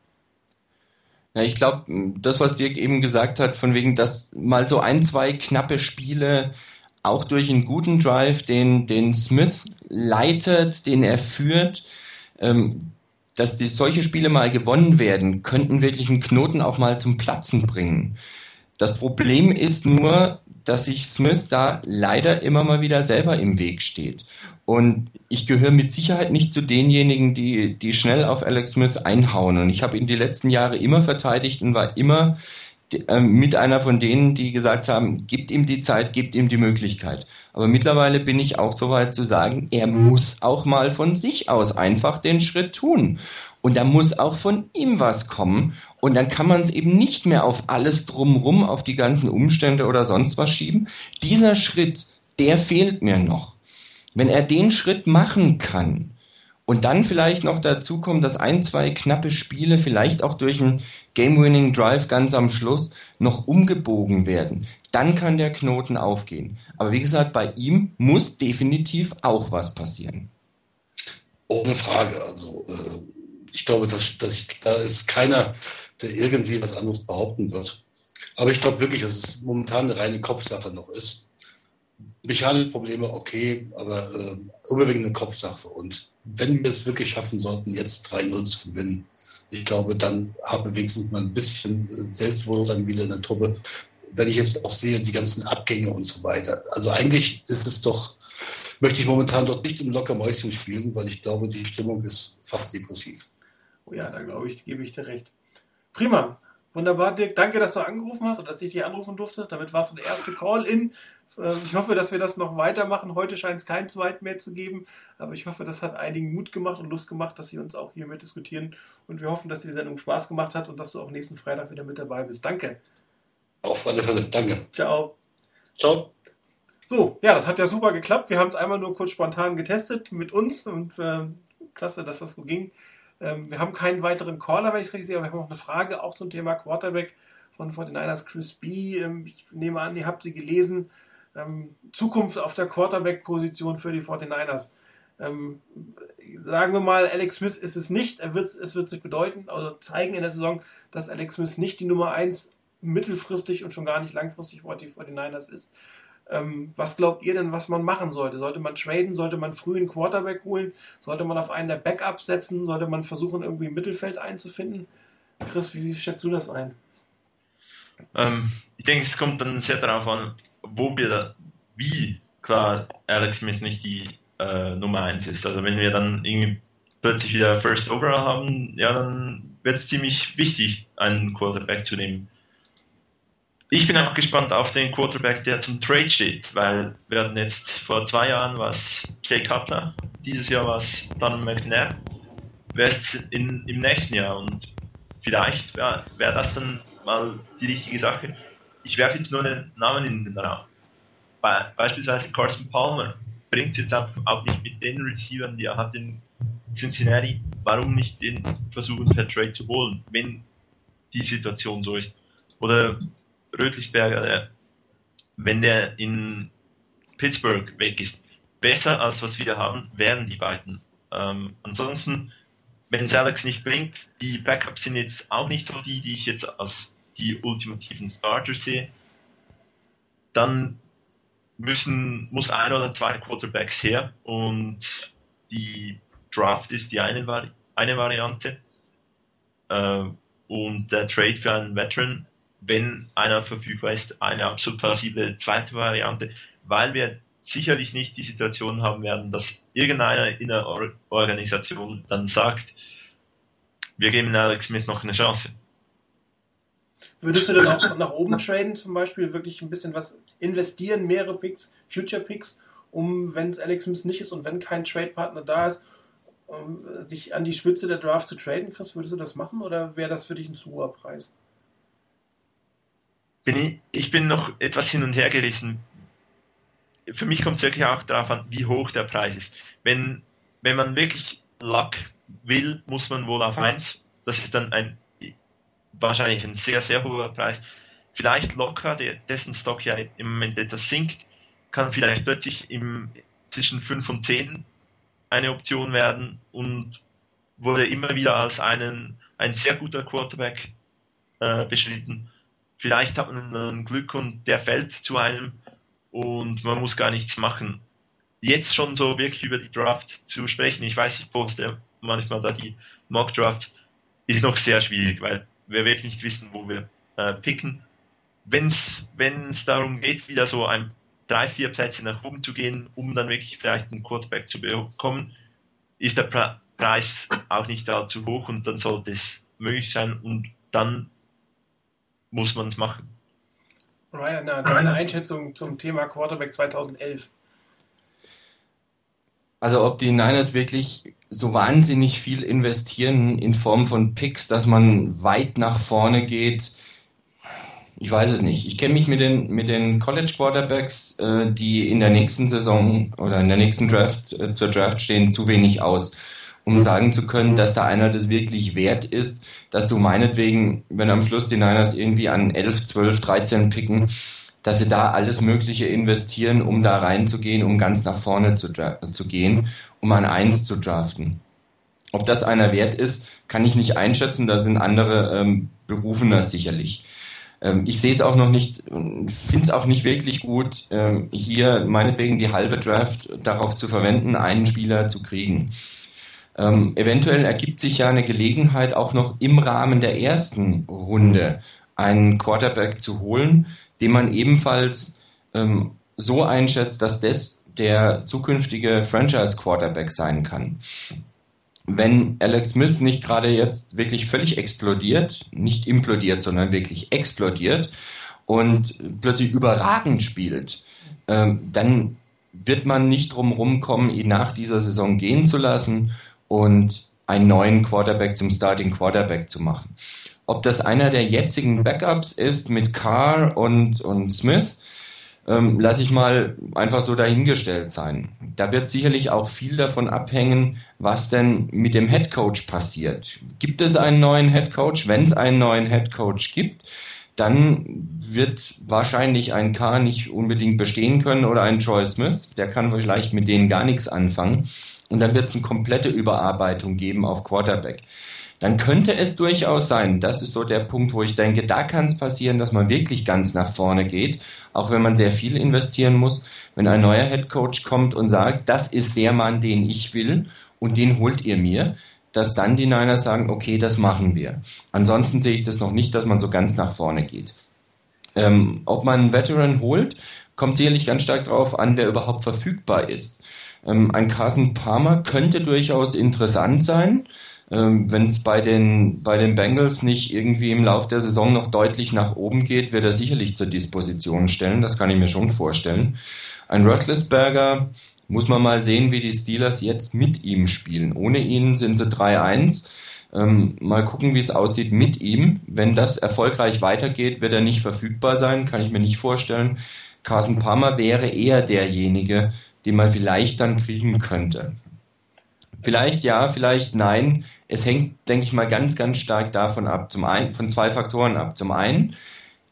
Ja, ich glaube, das, was Dirk eben gesagt hat, von wegen, dass mal so ein, zwei knappe Spiele auch durch einen guten Drive, den, den Smith leitet, den er führt, ähm, dass die, solche Spiele mal gewonnen werden, könnten wirklich einen Knoten auch mal zum Platzen bringen. Das Problem ist nur, dass sich Smith da leider immer mal wieder selber im Weg steht. Und ich gehöre mit Sicherheit nicht zu denjenigen, die, die schnell auf Alex Smith einhauen. Und ich habe ihn die letzten Jahre immer verteidigt und war immer äh, mit einer von denen, die gesagt haben, gibt ihm die Zeit, gibt ihm die Möglichkeit. Aber mittlerweile bin ich auch so weit zu sagen, er muss auch mal von sich aus einfach den Schritt tun. Und da muss auch von ihm was kommen. Und dann kann man es eben nicht mehr auf alles drumrum, auf die ganzen Umstände oder sonst was schieben. Dieser Schritt, der fehlt mir noch. Wenn er den Schritt machen kann und dann vielleicht noch dazu kommt, dass ein, zwei knappe Spiele vielleicht auch durch einen Game-Winning Drive ganz am Schluss noch umgebogen werden, dann kann der Knoten aufgehen. Aber wie gesagt, bei ihm muss definitiv auch was passieren. Ohne Frage. Also äh, ich glaube, dass, dass ich, da ist keiner, der irgendwie was anderes behaupten wird. Aber ich glaube wirklich, dass es momentan eine reine Kopfsache noch ist. Mechanische Probleme, okay, aber äh, überwiegend eine Kopfsache. Und wenn wir es wirklich schaffen sollten, jetzt 3-0 zu gewinnen, ich glaube, dann haben wir wenigstens mal ein bisschen äh, Selbstbewusstsein wieder in der Truppe. Wenn ich jetzt auch sehe, die ganzen Abgänge und so weiter. Also eigentlich ist es doch, möchte ich momentan dort nicht im Lockermäuschen spielen, weil ich glaube, die Stimmung ist fast depressiv. Oh ja, da glaube ich, gebe ich dir recht. Prima. Wunderbar, Dirk. Danke, dass du angerufen hast und dass ich dich anrufen durfte. Damit warst du der erste Call-In. Ähm, ich hoffe, dass wir das noch weitermachen. Heute scheint es keinen zweiten mehr zu geben, aber ich hoffe, das hat einigen Mut gemacht und Lust gemacht, dass sie uns auch hier mit diskutieren. Und wir hoffen, dass dir die Sendung Spaß gemacht hat und dass du auch nächsten Freitag wieder mit dabei bist. Danke. Auf alle Fälle. Danke. Ciao. Ciao. So, ja, das hat ja super geklappt. Wir haben es einmal nur kurz spontan getestet mit uns und äh, klasse, dass das so ging. Ähm, wir haben keinen weiteren Caller, wenn ich es richtig sehe, aber wir haben noch eine Frage auch zum Thema Quarterback von 49ers Chris B. Ähm, ich nehme an, ihr habt sie gelesen. Ähm, Zukunft auf der Quarterback-Position für die 49ers. Ähm, sagen wir mal, Alex Smith ist es nicht. Er wird, es wird sich bedeuten, also zeigen in der Saison, dass Alex Smith nicht die Nummer 1 mittelfristig und schon gar nicht langfristig für die 49ers ist. Ähm, was glaubt ihr denn, was man machen sollte? Sollte man traden? Sollte man früh einen Quarterback holen? Sollte man auf einen der Backups setzen? Sollte man versuchen, irgendwie im Mittelfeld einzufinden? Chris, wie schätzt du das ein? Ähm, ich denke, es kommt dann sehr darauf an, wo wir, wie klar Alex Smith nicht die äh, Nummer 1 ist. Also wenn wir dann irgendwie plötzlich wieder First Overall haben, ja, dann wird es ziemlich wichtig, einen Quarterback zu nehmen. Ich bin auch gespannt auf den Quarterback, der zum Trade steht, weil wir hatten jetzt vor zwei Jahren was Jay Cutler, dieses Jahr was Don McNabb, wäre es im nächsten Jahr und vielleicht wäre wär das dann mal die richtige Sache. Ich werfe jetzt nur einen Namen in den Raum. Be beispielsweise Carson Palmer bringt es jetzt auch nicht mit den Receivern, die er hat in Cincinnati. Warum nicht den versuchen per Trade zu holen, wenn die Situation so ist? oder Rötlisberger, wenn der in Pittsburgh weg ist, besser als was wir haben, wären die beiden. Ähm, ansonsten, wenn es Alex nicht bringt, die Backups sind jetzt auch nicht so die, die ich jetzt als die ultimativen Starter sehe, dann müssen, muss ein oder zwei Quarterbacks her und die Draft ist die eine, eine Variante äh, und der Trade für einen Veteran, wenn einer verfügbar ist, eine absolut plausible zweite Variante, weil wir sicherlich nicht die Situation haben werden, dass irgendeiner in der Or Organisation dann sagt, wir geben Alex Smith noch eine Chance. Würdest du dann auch nach oben traden, zum Beispiel wirklich ein bisschen was investieren, mehrere Picks, Future Picks, um, wenn es Alex Smith nicht ist und wenn kein Trade-Partner da ist, um sich an die Spitze der Draft zu traden, Chris, würdest du das machen oder wäre das für dich ein zu hoher Preis? Bin ich, ich bin noch etwas hin und her gerissen. Für mich kommt es wirklich auch darauf an, wie hoch der Preis ist. Wenn, wenn man wirklich Luck will, muss man wohl auf 1. Das ist dann ein wahrscheinlich ein sehr, sehr hoher Preis. Vielleicht locker, der, dessen Stock ja im Moment etwas sinkt, kann vielleicht plötzlich im, zwischen 5 und 10 eine Option werden und wurde immer wieder als einen, ein sehr guter Quarterback äh, beschnitten. Vielleicht hat man Glück und der fällt zu einem und man muss gar nichts machen. Jetzt schon so wirklich über die Draft zu sprechen, ich weiß, ich poste manchmal da die Mock Draft, ist noch sehr schwierig, weil wir wirklich nicht wissen, wo wir äh, picken. Wenn es darum geht, wieder so ein drei, vier Plätze nach oben zu gehen, um dann wirklich vielleicht einen Quarterback zu bekommen, ist der Pre Preis auch nicht allzu hoch und dann sollte es möglich sein und dann muss man es machen. Ryan, deine Einschätzung zum Thema Quarterback 2011? Also ob die Niners wirklich so wahnsinnig viel investieren in Form von Picks, dass man weit nach vorne geht, ich weiß es nicht. Ich kenne mich mit den, mit den College Quarterbacks, äh, die in der nächsten Saison oder in der nächsten Draft äh, zur Draft stehen, zu wenig aus, um sagen zu können, dass da einer das wirklich wert ist, dass du meinetwegen, wenn am Schluss die Niners irgendwie an 11, 12, 13 picken, dass sie da alles Mögliche investieren, um da reinzugehen, um ganz nach vorne zu, zu gehen, um an eins zu draften. Ob das einer wert ist, kann ich nicht einschätzen. Da sind andere ähm, Berufener sicherlich. Ähm, ich sehe es auch noch nicht, finde es auch nicht wirklich gut, ähm, hier meinetwegen die halbe Draft darauf zu verwenden, einen Spieler zu kriegen. Ähm, eventuell ergibt sich ja eine Gelegenheit, auch noch im Rahmen der ersten Runde einen Quarterback zu holen, den man ebenfalls ähm, so einschätzt, dass das der zukünftige Franchise-Quarterback sein kann. Wenn Alex Smith nicht gerade jetzt wirklich völlig explodiert, nicht implodiert, sondern wirklich explodiert und plötzlich überragend spielt, ähm, dann wird man nicht drum rumkommen, ihn nach dieser Saison gehen zu lassen und einen neuen Quarterback zum Starting Quarterback zu machen. Ob das einer der jetzigen Backups ist mit Carr und, und Smith, ähm, lasse ich mal einfach so dahingestellt sein. Da wird sicherlich auch viel davon abhängen, was denn mit dem Head Coach passiert. Gibt es einen neuen Head Coach? Wenn es einen neuen Head Coach gibt, dann wird wahrscheinlich ein Carr nicht unbedingt bestehen können oder ein Troy Smith. Der kann vielleicht mit denen gar nichts anfangen. Und dann wird es eine komplette Überarbeitung geben auf Quarterback dann könnte es durchaus sein, das ist so der Punkt, wo ich denke, da kann es passieren, dass man wirklich ganz nach vorne geht, auch wenn man sehr viel investieren muss, wenn ein neuer Head Coach kommt und sagt, das ist der Mann, den ich will und den holt ihr mir, dass dann die Niners sagen, okay, das machen wir. Ansonsten sehe ich das noch nicht, dass man so ganz nach vorne geht. Ähm, ob man einen Veteran holt, kommt sicherlich ganz stark darauf an, wer überhaupt verfügbar ist. Ähm, ein Carson Palmer könnte durchaus interessant sein. Ähm, Wenn es bei den, bei den Bengals nicht irgendwie im Laufe der Saison noch deutlich nach oben geht, wird er sicherlich zur Disposition stellen. Das kann ich mir schon vorstellen. Ein Ruttlesberger muss man mal sehen, wie die Steelers jetzt mit ihm spielen. Ohne ihn sind sie 3-1. Ähm, mal gucken, wie es aussieht mit ihm. Wenn das erfolgreich weitergeht, wird er nicht verfügbar sein, kann ich mir nicht vorstellen. Carson Palmer wäre eher derjenige, den man vielleicht dann kriegen könnte. Vielleicht ja, vielleicht nein. Es hängt, denke ich mal, ganz, ganz stark davon ab. Zum einen, von zwei Faktoren ab. Zum einen,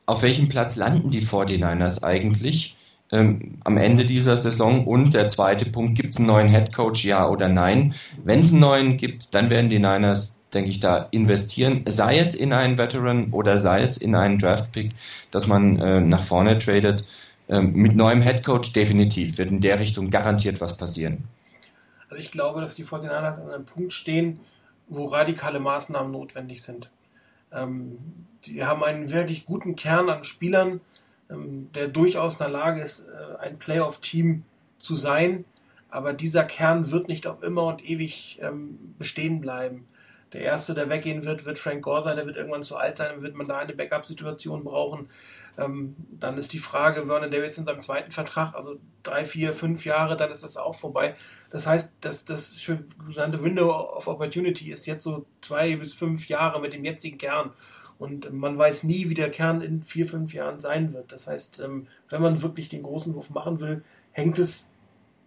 auf welchem Platz landen die 49ers eigentlich ähm, am Ende dieser Saison? Und der zweite Punkt, gibt es einen neuen Head Coach, ja oder nein? Wenn es einen neuen gibt, dann werden die Niners, denke ich, da investieren, sei es in einen Veteran oder sei es in einen Draft-Pick, dass man äh, nach vorne tradet. Ähm, mit neuem Head Coach definitiv wird in der Richtung garantiert was passieren. Also ich glaube, dass die 49ers an einem Punkt stehen, wo radikale Maßnahmen notwendig sind. Ähm, die haben einen wirklich guten Kern an Spielern, ähm, der durchaus in der Lage ist, äh, ein Playoff-Team zu sein. Aber dieser Kern wird nicht auf immer und ewig ähm, bestehen bleiben. Der Erste, der weggehen wird, wird Frank Gore sein, der wird irgendwann zu alt sein, dann wird man da eine Backup-Situation brauchen. Ähm, dann ist die Frage, Vernon Davis in seinem zweiten Vertrag, also drei, vier, fünf Jahre, dann ist das auch vorbei. Das heißt, das, das genannte Window of Opportunity ist jetzt so zwei bis fünf Jahre mit dem jetzigen Kern. Und man weiß nie, wie der Kern in vier, fünf Jahren sein wird. Das heißt, ähm, wenn man wirklich den großen Wurf machen will, hängt es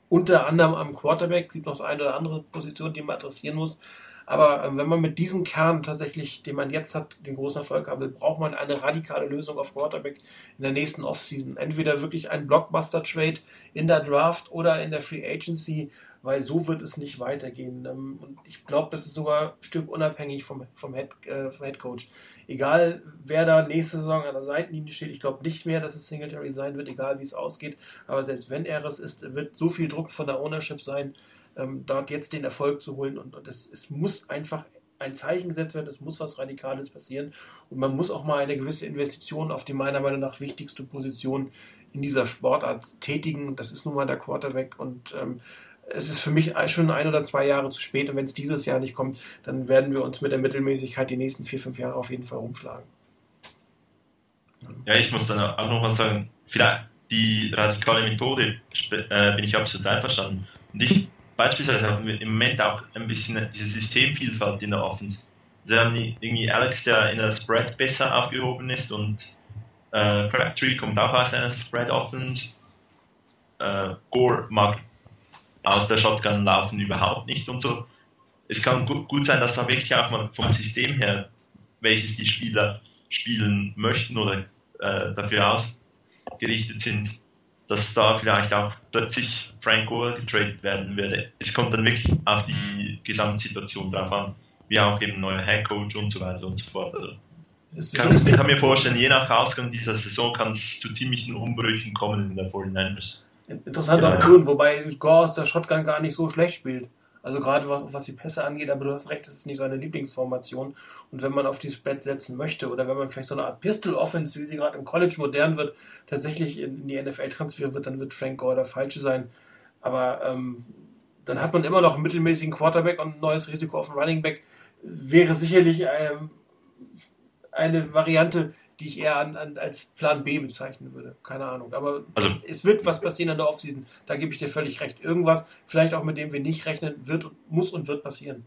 unter anderem am Quarterback. Es gibt noch eine oder andere Position, die man adressieren muss. Aber ähm, wenn man mit diesem Kern tatsächlich, den man jetzt hat, den großen Erfolg haben will, braucht man eine radikale Lösung auf Quarterback in der nächsten Offseason. Entweder wirklich ein Blockbuster-Trade in der Draft oder in der Free Agency, weil so wird es nicht weitergehen. Ähm, und ich glaube, das ist sogar ein Stück unabhängig vom, vom, Head, äh, vom Head Coach egal wer da nächste Saison an der Seitenlinie steht, ich glaube nicht mehr, dass es Singletary sein wird, egal wie es ausgeht. Aber selbst wenn er es ist, wird so viel Druck von der Ownership sein, ähm, dort jetzt den Erfolg zu holen. Und, und es, es muss einfach ein Zeichen gesetzt werden, es muss was Radikales passieren. Und man muss auch mal eine gewisse Investition auf die meiner Meinung nach wichtigste Position in dieser Sportart tätigen. Das ist nun mal der Quarterback und ähm, es ist für mich schon ein oder zwei Jahre zu spät und wenn es dieses Jahr nicht kommt, dann werden wir uns mit der Mittelmäßigkeit die nächsten vier, fünf Jahre auf jeden Fall rumschlagen. Ja, ich muss dann auch noch mal sagen, vielleicht die radikale Methode äh, bin ich absolut einverstanden. Und ich beispielsweise haben wir im Moment auch ein bisschen diese Systemvielfalt in der Offense. Sie haben irgendwie Alex, der in der Spread besser aufgehoben ist und äh, Crabtree kommt auch aus einer Spread Offense. Äh, Gore mag aus der Shotgun laufen überhaupt nicht und so. Es kann gut, gut sein, dass da wirklich auch mal vom System her, welches die Spieler spielen möchten oder äh, dafür ausgerichtet sind, dass da vielleicht auch plötzlich Frank Gore getradet werden würde. Es kommt dann wirklich auf die Gesamtsituation drauf an, wie auch eben neuer Headcoach und so weiter und so fort. Also, kann, ich kann mir vorstellen, je nach Ausgang dieser Saison kann es zu ziemlichen Umbrüchen kommen in der 49ers. Interessante ja, Option, wobei Gore aus der Shotgun gar nicht so schlecht spielt. Also gerade was, was die Pässe angeht, aber du hast recht, das ist nicht seine Lieblingsformation. Und wenn man auf die Spread setzen möchte oder wenn man vielleicht so eine Art Pistol-Offense, wie sie gerade im College modern wird, tatsächlich in die NFL transferieren wird, dann wird Frank Gore der Falsche sein. Aber ähm, dann hat man immer noch einen mittelmäßigen Quarterback und ein neues Risiko auf dem Running Back. Wäre sicherlich ähm, eine Variante, die ich eher an, an, als Plan B bezeichnen würde. Keine Ahnung. Aber also, es wird was passieren in der Offseason. Da gebe ich dir völlig recht. Irgendwas, vielleicht auch mit dem wir nicht rechnen, wird, muss und wird passieren.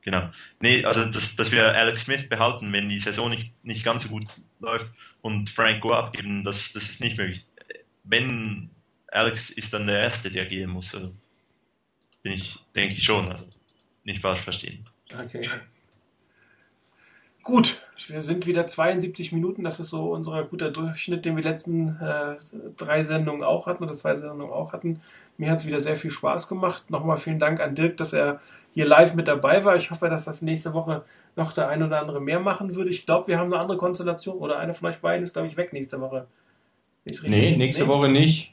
Genau. Nee, also dass, dass wir Alex Smith behalten, wenn die Saison nicht, nicht ganz so gut läuft und Frank Gore abgeben, das, das ist nicht möglich. Wenn Alex ist dann der Erste, der gehen muss. Also bin ich, denke ich schon. Also nicht falsch verstehen. Okay. Gut, wir sind wieder 72 Minuten. Das ist so unser guter Durchschnitt, den wir letzten äh, drei Sendungen auch hatten oder zwei Sendungen auch hatten. Mir hat es wieder sehr viel Spaß gemacht. Nochmal vielen Dank an Dirk, dass er hier live mit dabei war. Ich hoffe, dass das nächste Woche noch der ein oder andere mehr machen würde. Ich glaube, wir haben eine andere Konstellation oder einer von euch beiden ist, glaube ich, weg nächste Woche. Nee, nächste nee? Woche nicht.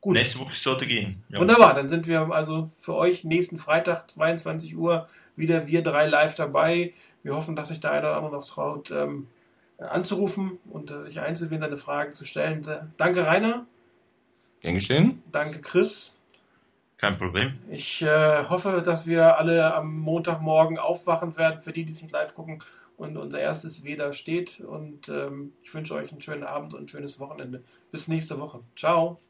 Gut. Nächste Woche sollte gehen. Ja. Wunderbar, dann sind wir also für euch nächsten Freitag 22 Uhr wieder wir drei live dabei. Wir hoffen, dass sich der eine oder andere noch traut, ähm, anzurufen und äh, sich einzuwählen, seine Fragen zu stellen. Danke, Rainer. Gern geschehen. Danke, Chris. Kein Problem. Ich äh, hoffe, dass wir alle am Montagmorgen aufwachen werden, für die, die es nicht live gucken und unser erstes Weder steht. Und ähm, ich wünsche euch einen schönen Abend und ein schönes Wochenende. Bis nächste Woche. Ciao.